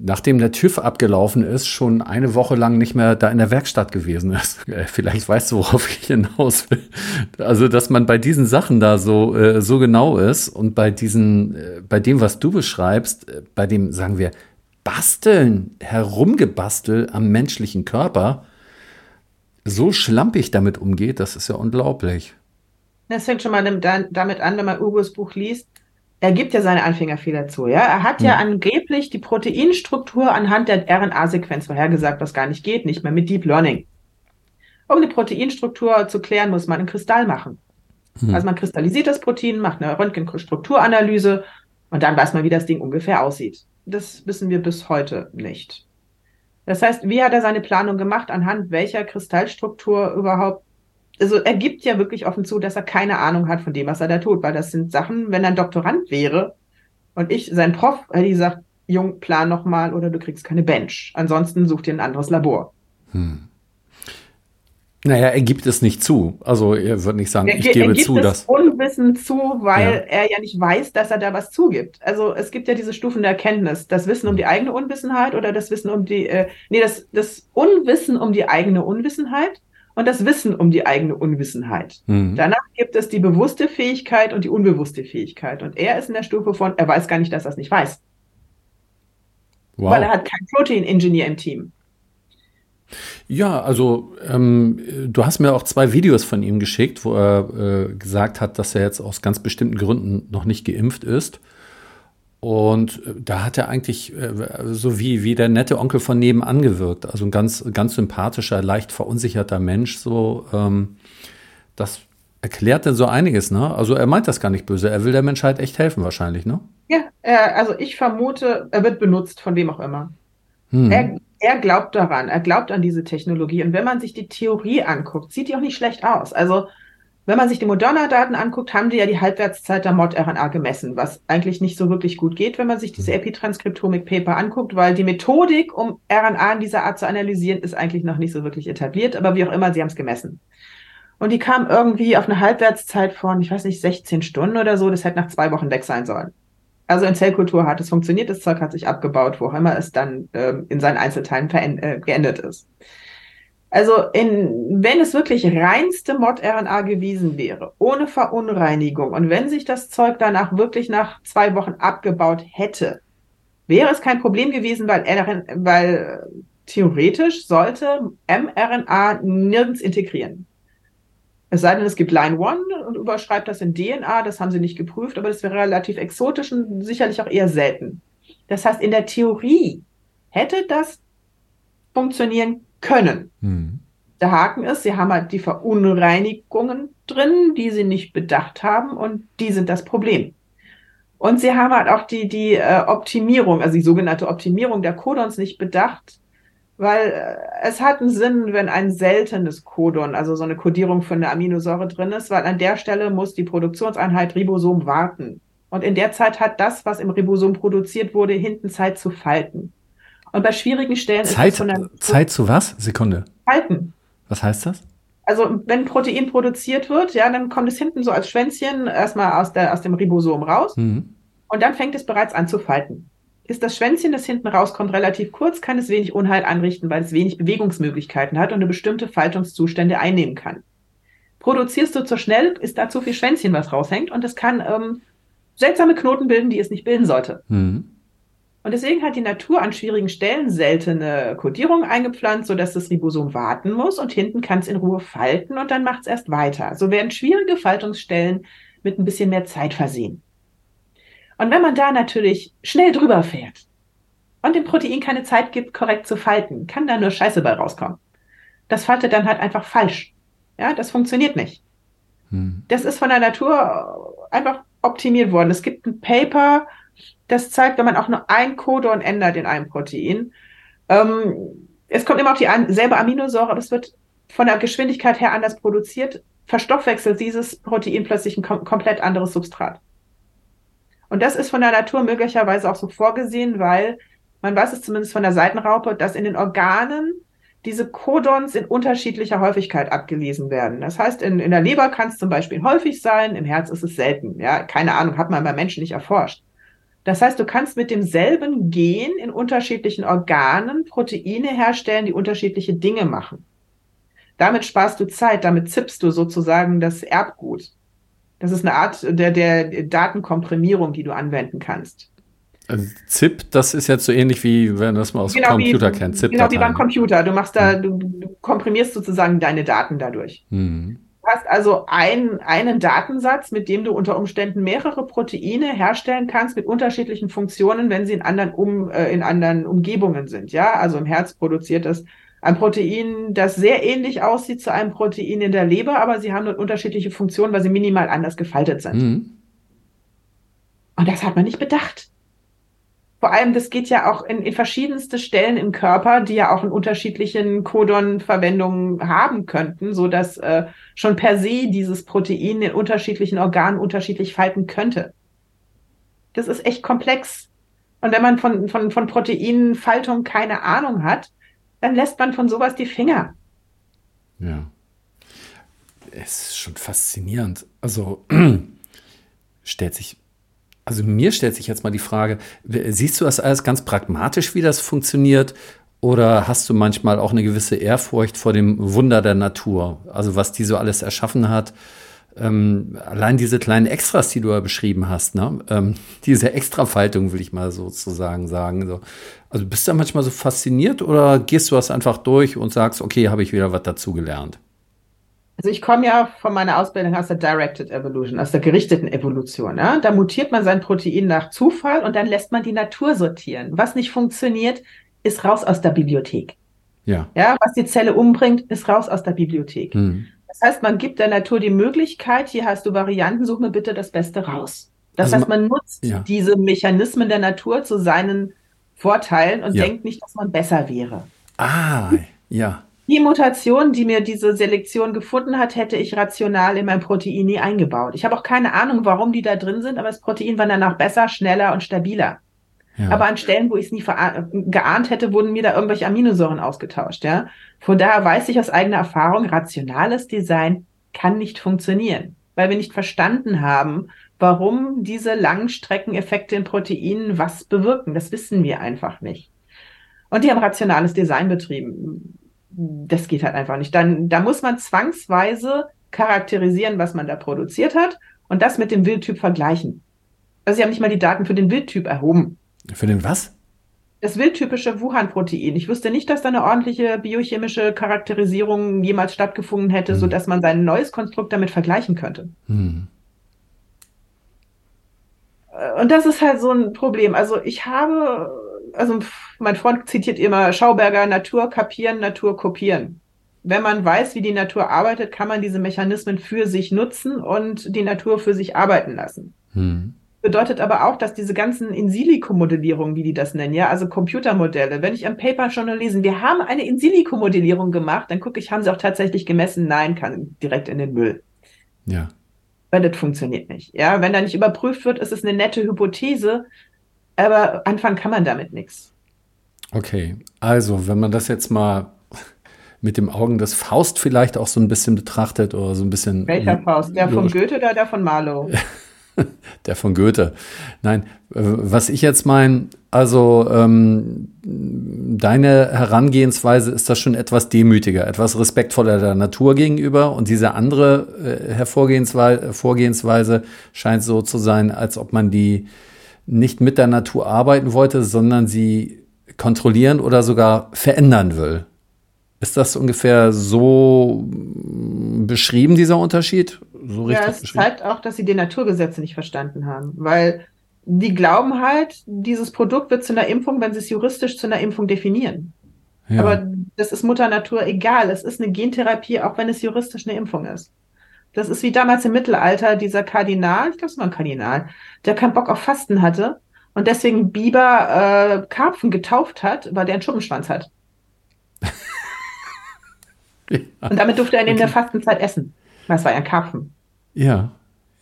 nachdem der TÜV abgelaufen ist, schon eine Woche lang nicht mehr da in der Werkstatt gewesen ist. Äh, vielleicht weißt du, worauf ich hinaus will. Also, dass man bei diesen Sachen da so, äh, so genau ist und bei diesen, äh, bei dem, was du beschreibst, bei dem, sagen wir, Basteln, Herumgebastel am menschlichen Körper, so schlampig damit umgeht, das ist ja unglaublich. Das fängt schon mal damit an, wenn man Ugos Buch liest, er gibt ja seine Anfängerfehler zu. Ja? Er hat ja hm. angeblich die Proteinstruktur anhand der RNA-Sequenz vorhergesagt, was gar nicht geht, nicht mehr mit Deep Learning. Um die Proteinstruktur zu klären, muss man einen Kristall machen. Hm. Also man kristallisiert das Protein, macht eine Röntgenstrukturanalyse und dann weiß man, wie das Ding ungefähr aussieht. Das wissen wir bis heute nicht. Das heißt, wie hat er seine Planung gemacht, anhand welcher Kristallstruktur überhaupt also er gibt ja wirklich offen zu, dass er keine Ahnung hat von dem, was er da tut, weil das sind Sachen, wenn er ein Doktorand wäre und ich sein Prof, hätte ich gesagt, Jung, plan noch mal oder du kriegst keine Bench. Ansonsten such dir ein anderes Labor. Hm. Naja, er gibt es nicht zu. Also er wird nicht sagen, er, ich gebe er gibt zu, es dass. Unwissen zu, weil ja. er ja nicht weiß, dass er da was zugibt. Also es gibt ja diese Stufen der Erkenntnis. Das Wissen um die eigene Unwissenheit oder das Wissen um die, äh, nee, das, das Unwissen um die eigene Unwissenheit und das Wissen um die eigene Unwissenheit. Mhm. Danach gibt es die bewusste Fähigkeit und die unbewusste Fähigkeit. Und er ist in der Stufe von, er weiß gar nicht, dass er es nicht weiß. Wow. Weil er hat keinen Protein-Engineer im Team. Ja, also ähm, du hast mir auch zwei Videos von ihm geschickt, wo er äh, gesagt hat, dass er jetzt aus ganz bestimmten Gründen noch nicht geimpft ist. Und äh, da hat er eigentlich äh, so wie, wie der nette Onkel von nebenan gewirkt. Also ein ganz, ganz sympathischer, leicht verunsicherter Mensch. So, ähm, das erklärt dann so einiges, ne? Also er meint das gar nicht böse. Er will der Menschheit echt helfen, wahrscheinlich, ne? Ja, äh, also ich vermute, er wird benutzt von wem auch immer. Hm. Er, er glaubt daran, er glaubt an diese Technologie. Und wenn man sich die Theorie anguckt, sieht die auch nicht schlecht aus. Also, wenn man sich die Moderna-Daten anguckt, haben die ja die Halbwertszeit der Mod-RNA gemessen, was eigentlich nicht so wirklich gut geht, wenn man sich diese hm. Epitranskriptomik-Paper anguckt, weil die Methodik, um RNA in dieser Art zu analysieren, ist eigentlich noch nicht so wirklich etabliert. Aber wie auch immer, sie haben es gemessen. Und die kam irgendwie auf eine Halbwertszeit von, ich weiß nicht, 16 Stunden oder so. Das hätte nach zwei Wochen weg sein sollen also in Zellkultur hat es funktioniert, das Zeug hat sich abgebaut, wo auch immer es dann ähm, in seinen Einzelteilen äh, geendet ist. Also in, wenn es wirklich reinste Mod-RNA gewesen wäre, ohne Verunreinigung und wenn sich das Zeug danach wirklich nach zwei Wochen abgebaut hätte, wäre es kein Problem gewesen, weil, weil theoretisch sollte mRNA nirgends integrieren. Es sei denn, es gibt Line One und überschreibt das in DNA, das haben sie nicht geprüft, aber das wäre relativ exotisch und sicherlich auch eher selten. Das heißt, in der Theorie hätte das funktionieren können. Hm. Der Haken ist, sie haben halt die Verunreinigungen drin, die sie nicht bedacht haben und die sind das Problem. Und sie haben halt auch die, die äh, Optimierung, also die sogenannte Optimierung der Codons nicht bedacht, weil äh, es hat einen Sinn, wenn ein seltenes Codon, also so eine Kodierung von der Aminosäure drin ist, weil an der Stelle muss die Produktionseinheit Ribosom warten. Und in der Zeit hat das, was im Ribosom produziert wurde, hinten Zeit zu falten. Und bei schwierigen Stellen Zeit, Zeit zu was? Sekunde. Falten. Was heißt das? Also wenn Protein produziert wird, ja, dann kommt es hinten so als Schwänzchen erstmal aus, der, aus dem Ribosom raus. Mhm. Und dann fängt es bereits an zu falten ist das Schwänzchen, das hinten rauskommt, relativ kurz, kann es wenig Unheil anrichten, weil es wenig Bewegungsmöglichkeiten hat und eine bestimmte Faltungszustände einnehmen kann. Produzierst du zu schnell, ist da zu viel Schwänzchen, was raushängt und es kann ähm, seltsame Knoten bilden, die es nicht bilden sollte. Mhm. Und deswegen hat die Natur an schwierigen Stellen seltene Kodierungen eingepflanzt, sodass das Ribosom warten muss und hinten kann es in Ruhe falten und dann macht es erst weiter. So werden schwierige Faltungsstellen mit ein bisschen mehr Zeit versehen. Und wenn man da natürlich schnell drüber fährt und dem Protein keine Zeit gibt, korrekt zu falten, kann da nur Scheiße bei rauskommen. Das faltet dann halt einfach falsch. Ja, das funktioniert nicht. Hm. Das ist von der Natur einfach optimiert worden. Es gibt ein Paper, das zeigt, wenn man auch nur ein Codon ändert in einem Protein, ähm, es kommt immer auf die selbe Aminosäure, aber es wird von der Geschwindigkeit her anders produziert, verstoffwechselt dieses Protein plötzlich ein kom komplett anderes Substrat. Und das ist von der Natur möglicherweise auch so vorgesehen, weil man weiß es zumindest von der Seitenraupe, dass in den Organen diese Codons in unterschiedlicher Häufigkeit abgelesen werden. Das heißt, in, in der Leber kann es zum Beispiel häufig sein, im Herz ist es selten. Ja, keine Ahnung, hat man bei Menschen nicht erforscht. Das heißt, du kannst mit demselben Gen in unterschiedlichen Organen Proteine herstellen, die unterschiedliche Dinge machen. Damit sparst du Zeit, damit zippst du sozusagen das Erbgut. Das ist eine Art der, der Datenkomprimierung, die du anwenden kannst. Also ZIP, das ist jetzt so ähnlich wie, wenn das man aus genau Computer wie, kennt. ZIP genau wie beim Computer. Du machst da, du, du komprimierst sozusagen deine Daten dadurch. Mhm. Du hast also ein, einen Datensatz, mit dem du unter Umständen mehrere Proteine herstellen kannst mit unterschiedlichen Funktionen, wenn sie in anderen, um, äh, in anderen Umgebungen sind. Ja, also im Herz produziert das ein Protein, das sehr ähnlich aussieht zu einem Protein in der Leber, aber sie haben dort unterschiedliche Funktionen, weil sie minimal anders gefaltet sind. Mhm. Und das hat man nicht bedacht. Vor allem, das geht ja auch in, in verschiedenste Stellen im Körper, die ja auch in unterschiedlichen Codon-Verwendungen haben könnten, so dass äh, schon per se dieses Protein in unterschiedlichen Organen unterschiedlich falten könnte. Das ist echt komplex. Und wenn man von, von, von Proteinfaltung keine Ahnung hat, dann lässt man von sowas die Finger. Ja. es ist schon faszinierend. Also stellt sich, also mir stellt sich jetzt mal die Frage, siehst du das alles ganz pragmatisch, wie das funktioniert? Oder hast du manchmal auch eine gewisse Ehrfurcht vor dem Wunder der Natur? Also was die so alles erschaffen hat. Ähm, allein diese kleinen Extras, die du ja beschrieben hast, ne? Ähm, diese Extrafaltung, will ich mal sozusagen sagen. So. Also bist du manchmal so fasziniert oder gehst du das einfach durch und sagst, okay, habe ich wieder was dazugelernt? Also ich komme ja von meiner Ausbildung aus der Directed Evolution, aus der gerichteten Evolution. Ja? Da mutiert man sein Protein nach Zufall und dann lässt man die Natur sortieren. Was nicht funktioniert, ist raus aus der Bibliothek. Ja. Ja, was die Zelle umbringt, ist raus aus der Bibliothek. Mhm. Das heißt, man gibt der Natur die Möglichkeit, hier hast du Varianten, such mir bitte das Beste raus. Das also heißt, man nutzt ja. diese Mechanismen der Natur zu seinen Vorteilen und ja. denkt nicht, dass man besser wäre. Ah, ja. Die Mutation, die mir diese Selektion gefunden hat, hätte ich rational in mein Protein nie eingebaut. Ich habe auch keine Ahnung, warum die da drin sind, aber das Protein war danach besser, schneller und stabiler. Ja. Aber an Stellen, wo ich es nie geahnt hätte, wurden mir da irgendwelche Aminosäuren ausgetauscht. Ja? Von daher weiß ich aus eigener Erfahrung, rationales Design kann nicht funktionieren, weil wir nicht verstanden haben, warum diese Langstreckeneffekte in Proteinen was bewirken. Das wissen wir einfach nicht. Und die haben rationales Design betrieben das geht halt einfach nicht. Dann, da muss man zwangsweise charakterisieren, was man da produziert hat und das mit dem Wildtyp vergleichen. Also sie haben nicht mal die Daten für den Wildtyp erhoben. Für den was? Das wildtypische Wuhan-Protein. Ich wusste nicht, dass da eine ordentliche biochemische Charakterisierung jemals stattgefunden hätte, hm. sodass man sein neues Konstrukt damit vergleichen könnte. Hm. Und das ist halt so ein Problem. Also ich habe also mein Freund zitiert immer Schauberger, Natur kapieren, Natur kopieren. Wenn man weiß, wie die Natur arbeitet, kann man diese Mechanismen für sich nutzen und die Natur für sich arbeiten lassen. Hm. Bedeutet aber auch, dass diese ganzen In-Silico-Modellierungen, wie die das nennen, ja, also Computermodelle, wenn ich am Paper schon nur lesen, wir haben eine In-Silico-Modellierung gemacht, dann gucke ich, haben sie auch tatsächlich gemessen? Nein, kann direkt in den Müll. Ja. Weil das funktioniert nicht. Ja, wenn da nicht überprüft wird, ist es eine nette Hypothese, aber anfangen kann man damit nichts. Okay, also wenn man das jetzt mal mit dem Augen des Faust vielleicht auch so ein bisschen betrachtet oder so ein bisschen. Welcher Faust? Der von Goethe oder der von Marlow? der von Goethe. Nein, was ich jetzt meine, also ähm, deine Herangehensweise ist das schon etwas demütiger, etwas respektvoller der Natur gegenüber und diese andere äh, Hervorgehensweise Vorgehensweise scheint so zu sein, als ob man die nicht mit der Natur arbeiten wollte, sondern sie kontrollieren oder sogar verändern will. Ist das ungefähr so beschrieben, dieser Unterschied? So ja, es zeigt auch, dass sie die Naturgesetze nicht verstanden haben, weil die glauben halt, dieses Produkt wird zu einer Impfung, wenn sie es juristisch zu einer Impfung definieren. Ja. Aber das ist Mutter Natur egal. Es ist eine Gentherapie, auch wenn es juristisch eine Impfung ist. Das ist wie damals im Mittelalter, dieser Kardinal, ich glaube, es war ein Kardinal, der keinen Bock auf Fasten hatte und deswegen Biber äh, Karpfen getauft hat, weil der einen Schuppenschwanz hat. ja. Und damit durfte er in okay. der Fastenzeit essen. Das war ja ein Karpfen. Ja,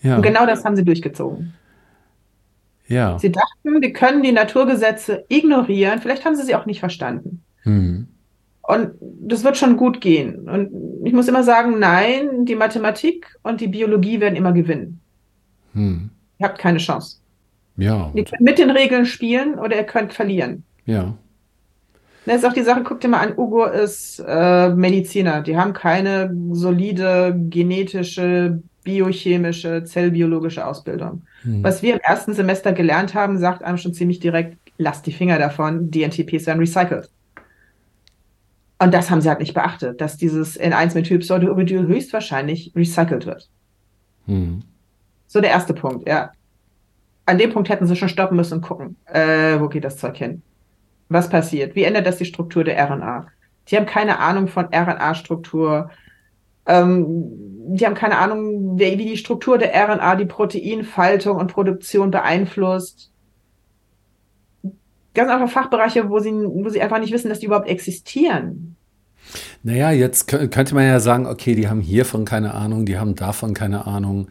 ja. Und genau das haben sie durchgezogen. Ja. Sie dachten, wir können die Naturgesetze ignorieren. Vielleicht haben sie sie auch nicht verstanden. Mhm. Und das wird schon gut gehen. Und ich muss immer sagen, nein, die Mathematik und die Biologie werden immer gewinnen. Hm. Ihr habt keine Chance. Ja. Ihr könnt mit den Regeln spielen oder ihr könnt verlieren. Ja. Das ist auch die Sache, guck dir mal an, Ugo ist äh, Mediziner. Die haben keine solide genetische, biochemische, zellbiologische Ausbildung. Hm. Was wir im ersten Semester gelernt haben, sagt einem schon ziemlich direkt, lasst die Finger davon, DNTPs werden recycelt. Und das haben sie halt nicht beachtet, dass dieses N1-Methylpseudouridil höchstwahrscheinlich recycelt wird. Hm. So der erste Punkt, ja. An dem Punkt hätten sie schon stoppen müssen und gucken, äh, wo geht das Zeug hin? Was passiert? Wie ändert das die Struktur der RNA? Die haben keine Ahnung von RNA-Struktur. Ähm, die haben keine Ahnung, wie, wie die Struktur der RNA die Proteinfaltung und Produktion beeinflusst ganz einfach Fachbereiche, wo sie, wo sie einfach nicht wissen, dass die überhaupt existieren. Naja, jetzt könnte man ja sagen, okay, die haben hiervon keine Ahnung, die haben davon keine Ahnung.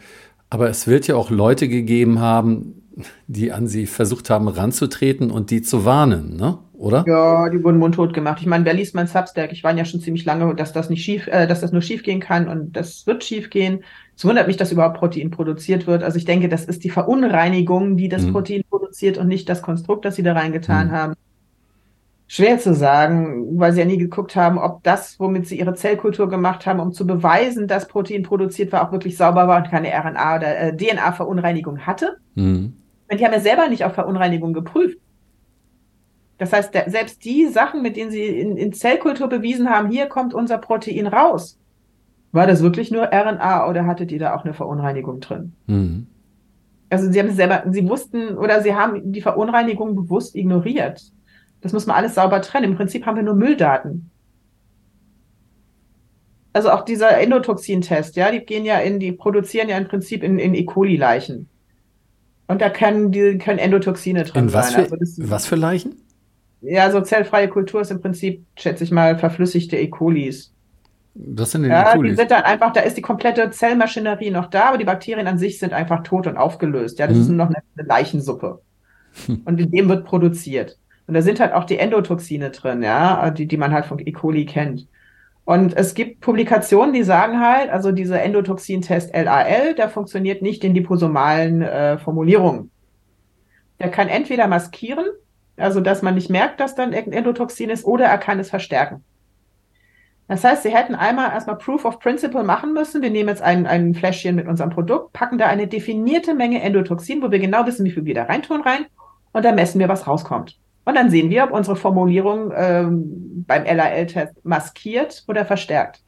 Aber es wird ja auch Leute gegeben haben, die an sie versucht haben ranzutreten und die zu warnen. Ne? oder? Ja, die wurden mundtot gemacht. Ich meine, wer liest mein Substack? Ich war ja schon ziemlich lange, dass das nicht schief, äh, dass das nur schief gehen kann und das wird schief gehen. Es wundert mich, dass überhaupt Protein produziert wird. Also ich denke, das ist die Verunreinigung, die das mhm. Protein produziert und nicht das Konstrukt, das sie da reingetan mhm. haben. Schwer zu sagen, weil sie ja nie geguckt haben, ob das, womit sie ihre Zellkultur gemacht haben, um zu beweisen, dass Protein produziert war, auch wirklich sauber war und keine RNA oder äh, DNA-Verunreinigung hatte. Mhm. Und die haben ja selber nicht auf Verunreinigung geprüft. Das heißt, der, selbst die Sachen, mit denen sie in, in, Zellkultur bewiesen haben, hier kommt unser Protein raus, war das wirklich nur RNA oder hattet ihr da auch eine Verunreinigung drin? Mhm. Also sie haben selber, sie wussten oder sie haben die Verunreinigung bewusst ignoriert. Das muss man alles sauber trennen. Im Prinzip haben wir nur Mülldaten. Also auch dieser Endotoxin-Test, ja, die gehen ja in, die produzieren ja im Prinzip in, in E. coli-Leichen. Und da können, die, können Endotoxine drin in was sein. Für, also was für Leichen? Ja, so zellfreie Kultur ist im Prinzip, schätze ich mal, verflüssigte E. colis. Was sind ja, E. colis? Die sind dann einfach, da ist die komplette Zellmaschinerie noch da, aber die Bakterien an sich sind einfach tot und aufgelöst. Ja, das mhm. ist nur noch eine Leichensuppe. Und in dem wird produziert. Und da sind halt auch die Endotoxine drin, ja, die, die man halt von E. coli kennt. Und es gibt Publikationen, die sagen halt, also dieser Endotoxin-Test LAL, der funktioniert nicht in liposomalen äh, Formulierungen. Der kann entweder maskieren, also, dass man nicht merkt, dass dann ein Endotoxin ist, oder er kann es verstärken. Das heißt, Sie hätten einmal erstmal Proof of Principle machen müssen. Wir nehmen jetzt ein, ein Fläschchen mit unserem Produkt, packen da eine definierte Menge Endotoxin, wo wir genau wissen, wie viel wir da reintun rein, und dann messen wir, was rauskommt. Und dann sehen wir, ob unsere Formulierung ähm, beim LAL-Test maskiert oder verstärkt.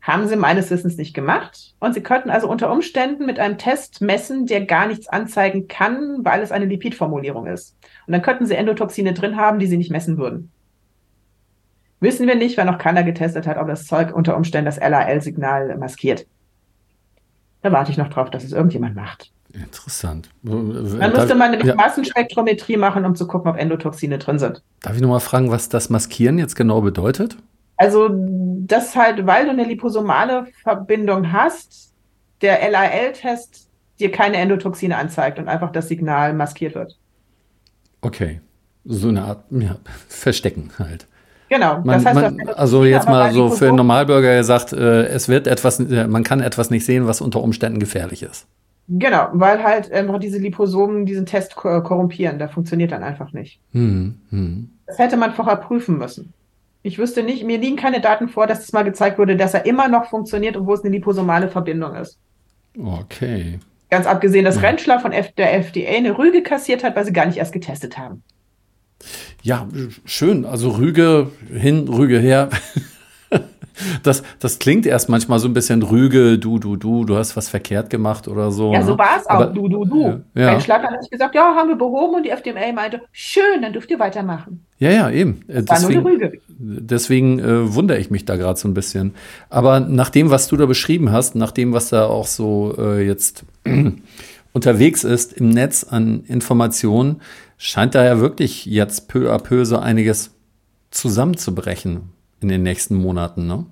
Haben sie meines Wissens nicht gemacht. Und sie könnten also unter Umständen mit einem Test messen, der gar nichts anzeigen kann, weil es eine Lipidformulierung ist. Und dann könnten sie Endotoxine drin haben, die sie nicht messen würden. Wissen wir nicht, weil noch keiner getestet hat, ob das Zeug unter Umständen das LAL-Signal maskiert. Da warte ich noch drauf, dass es irgendjemand macht. Interessant. Dann müsste man nämlich ja. Massenspektrometrie machen, um zu gucken, ob Endotoxine drin sind. Darf ich nochmal fragen, was das Maskieren jetzt genau bedeutet? Also, das halt, weil du eine liposomale Verbindung hast, der LAL-Test dir keine Endotoxine anzeigt und einfach das Signal maskiert wird. Okay. So eine Art ja, Verstecken halt. Genau. Man, das heißt, man, also jetzt mal so für einen Normalbürger gesagt, äh, es wird etwas, äh, man kann etwas nicht sehen, was unter Umständen gefährlich ist. Genau, weil halt einfach diese Liposomen diesen Test korrumpieren. Der funktioniert dann einfach nicht. Hm, hm. Das hätte man vorher prüfen müssen. Ich wüsste nicht, mir liegen keine Daten vor, dass es mal gezeigt wurde, dass er immer noch funktioniert, obwohl es eine liposomale Verbindung ist. Okay. Ganz abgesehen, dass ja. Rentschler von F der FDA eine Rüge kassiert hat, weil sie gar nicht erst getestet haben. Ja, schön. Also Rüge hin, Rüge her. Das, das klingt erst manchmal so ein bisschen Rüge, du, du, du, du hast was verkehrt gemacht oder so. Ja, so ne? war es auch, Aber, du, du, du. Ja. Ein Schlag hat gesagt, ja, haben wir behoben und die FDA meinte, schön, dann dürft ihr weitermachen. Ja, ja, eben. Das war deswegen, nur eine Rüge. Deswegen äh, wundere ich mich da gerade so ein bisschen. Aber nach dem, was du da beschrieben hast, nach dem, was da auch so äh, jetzt unterwegs ist im Netz an Informationen, scheint da ja wirklich jetzt peu à peu so einiges zusammenzubrechen in den nächsten Monaten, ne?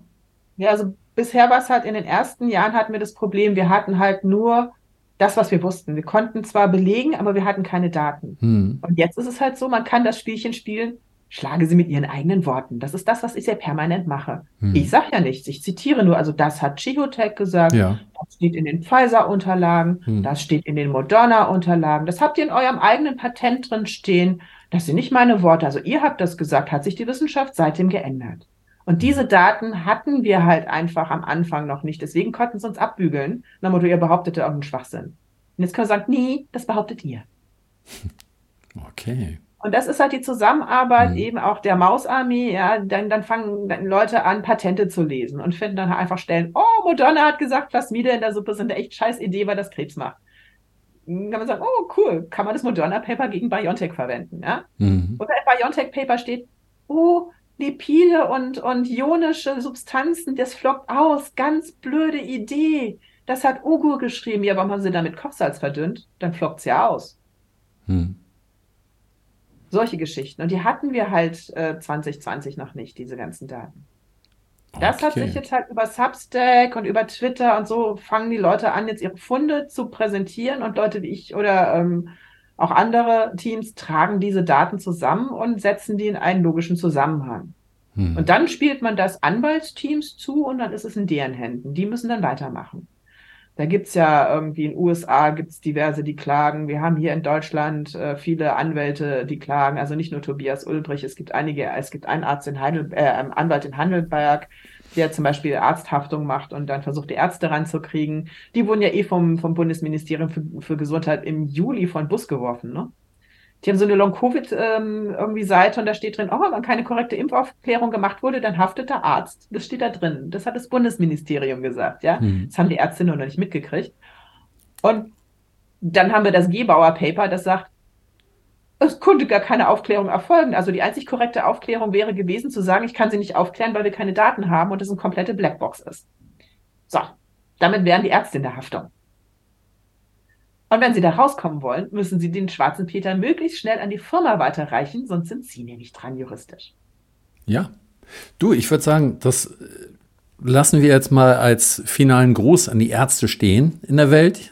Ja, also bisher war es halt in den ersten Jahren hatten wir das Problem, wir hatten halt nur das, was wir wussten. Wir konnten zwar belegen, aber wir hatten keine Daten. Hm. Und jetzt ist es halt so, man kann das Spielchen spielen, schlage sie mit ihren eigenen Worten. Das ist das, was ich sehr permanent mache. Hm. Ich sage ja nichts, ich zitiere nur, also das hat Chigotech gesagt, ja. das steht in den Pfizer-Unterlagen, hm. das steht in den Moderna-Unterlagen, das habt ihr in eurem eigenen Patent drin stehen. Das sind nicht meine Worte. Also ihr habt das gesagt, hat sich die Wissenschaft seitdem geändert. Und diese Daten hatten wir halt einfach am Anfang noch nicht. Deswegen konnten sie uns abbügeln. Nach Motto, ihr behauptete irgendeinen Schwachsinn. Und jetzt können wir sagen, nee, das behauptet ihr. Okay. Und das ist halt die Zusammenarbeit mhm. eben auch der Mausarmee. Ja, dann, dann fangen Leute an, Patente zu lesen und finden dann einfach Stellen, oh, Moderna hat gesagt, Plasmide in der Suppe sind eine echt scheiß Idee, weil das Krebs macht. Dann kann man sagen, oh, cool, kann man das Moderna-Paper gegen BioNTech verwenden, ja? Mhm. Oder im BioNTech-Paper steht, oh, Lipide und, und ionische Substanzen, das flockt aus. Ganz blöde Idee. Das hat Ugur geschrieben. Ja, warum haben sie damit Kochsalz verdünnt? Dann flockt es ja aus. Hm. Solche Geschichten. Und die hatten wir halt äh, 2020 noch nicht, diese ganzen Daten. Das okay. hat sich jetzt halt über Substack und über Twitter und so fangen die Leute an, jetzt ihre Funde zu präsentieren und Leute wie ich oder ähm, Auch andere Teams tragen diese Daten zusammen und setzen die in einen logischen Zusammenhang. Hm. Und dann spielt man das Anwaltsteams zu und dann ist es in deren Händen. Die müssen dann weitermachen. Da gibt's ja irgendwie in den USA gibt's diverse, die klagen. Wir haben hier in Deutschland äh, viele Anwälte, die klagen. Also nicht nur Tobias Ulbrich. Es gibt einige, es gibt einen Arzt in Heidelberg, äh, Anwalt in Heidelberg, der zum Beispiel Arzthaftung macht und dann versucht, die Ärzte ranzukriegen. Die wurden ja eh vom, vom Bundesministerium für, für Gesundheit im Juli von Bus geworfen, ne? Die haben so eine Long-Covid ähm, irgendwie Seite und da steht drin, oh, wenn keine korrekte Impfaufklärung gemacht wurde, dann haftet der Arzt. Das steht da drin. Das hat das Bundesministerium gesagt, ja. Hm. Das haben die Ärzte nur noch nicht mitgekriegt. Und dann haben wir das Gebauer Paper, das sagt, es konnte gar keine Aufklärung erfolgen. Also die einzig korrekte Aufklärung wäre gewesen zu sagen, ich kann sie nicht aufklären, weil wir keine Daten haben und es eine komplette Blackbox ist. So, damit wären die Ärzte in der Haftung. Und wenn Sie da rauskommen wollen, müssen Sie den schwarzen Peter möglichst schnell an die Firma weiterreichen, sonst sind Sie nämlich dran juristisch. Ja. Du, ich würde sagen, das äh, lassen wir jetzt mal als finalen Gruß an die Ärzte stehen in der Welt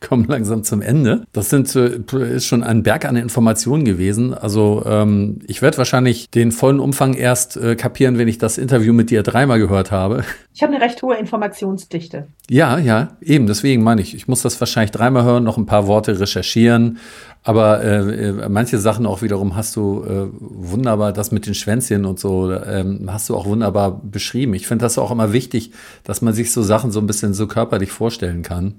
kommen langsam zum Ende. Das sind, äh, ist schon ein Berg an Informationen gewesen. Also ähm, ich werde wahrscheinlich den vollen Umfang erst äh, kapieren, wenn ich das Interview mit dir dreimal gehört habe. Ich habe eine recht hohe Informationsdichte. Ja, ja, eben. Deswegen meine ich, ich muss das wahrscheinlich dreimal hören, noch ein paar Worte recherchieren. Aber äh, äh manche Sachen auch wiederum hast du äh, wunderbar, das mit den Schwänzchen und so, ähm, hast du auch wunderbar beschrieben. Ich finde das auch immer wichtig, dass man sich so Sachen so ein bisschen so körperlich vorstellen kann.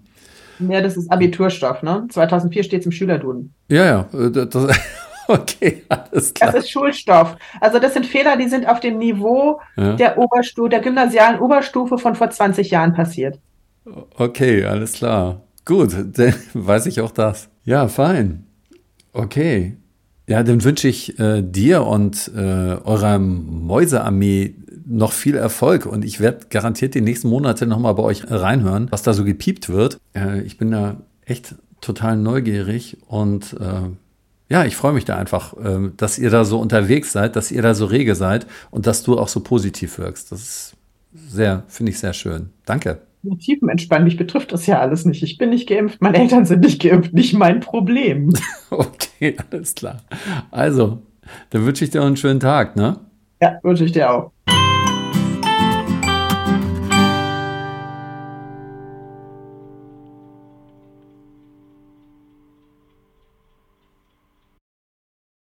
Ja, das ist Abiturstoff, ne? 2004 steht es im Schülerduden. Ja, ja. Äh, das, okay, alles klar. Das ist Schulstoff. Also das sind Fehler, die sind auf dem Niveau ja. der Oberstufe, der gymnasialen Oberstufe von vor 20 Jahren passiert. Okay, alles klar. Gut, dann weiß ich auch das. Ja, fein. Okay. Ja, dann wünsche ich äh, dir und äh, eurer Mäusearmee noch viel Erfolg und ich werde garantiert die nächsten Monate nochmal bei euch reinhören, was da so gepiept wird. Äh, ich bin da echt total neugierig und äh, ja, ich freue mich da einfach, äh, dass ihr da so unterwegs seid, dass ihr da so rege seid und dass du auch so positiv wirkst. Das ist sehr, finde ich sehr schön. Danke. Tiefenentspannt, mich betrifft das ja alles nicht. Ich bin nicht geimpft, meine Eltern sind nicht geimpft, nicht mein Problem. okay, alles klar. Also, dann wünsche ich dir einen schönen Tag, ne? Ja, wünsche ich dir auch.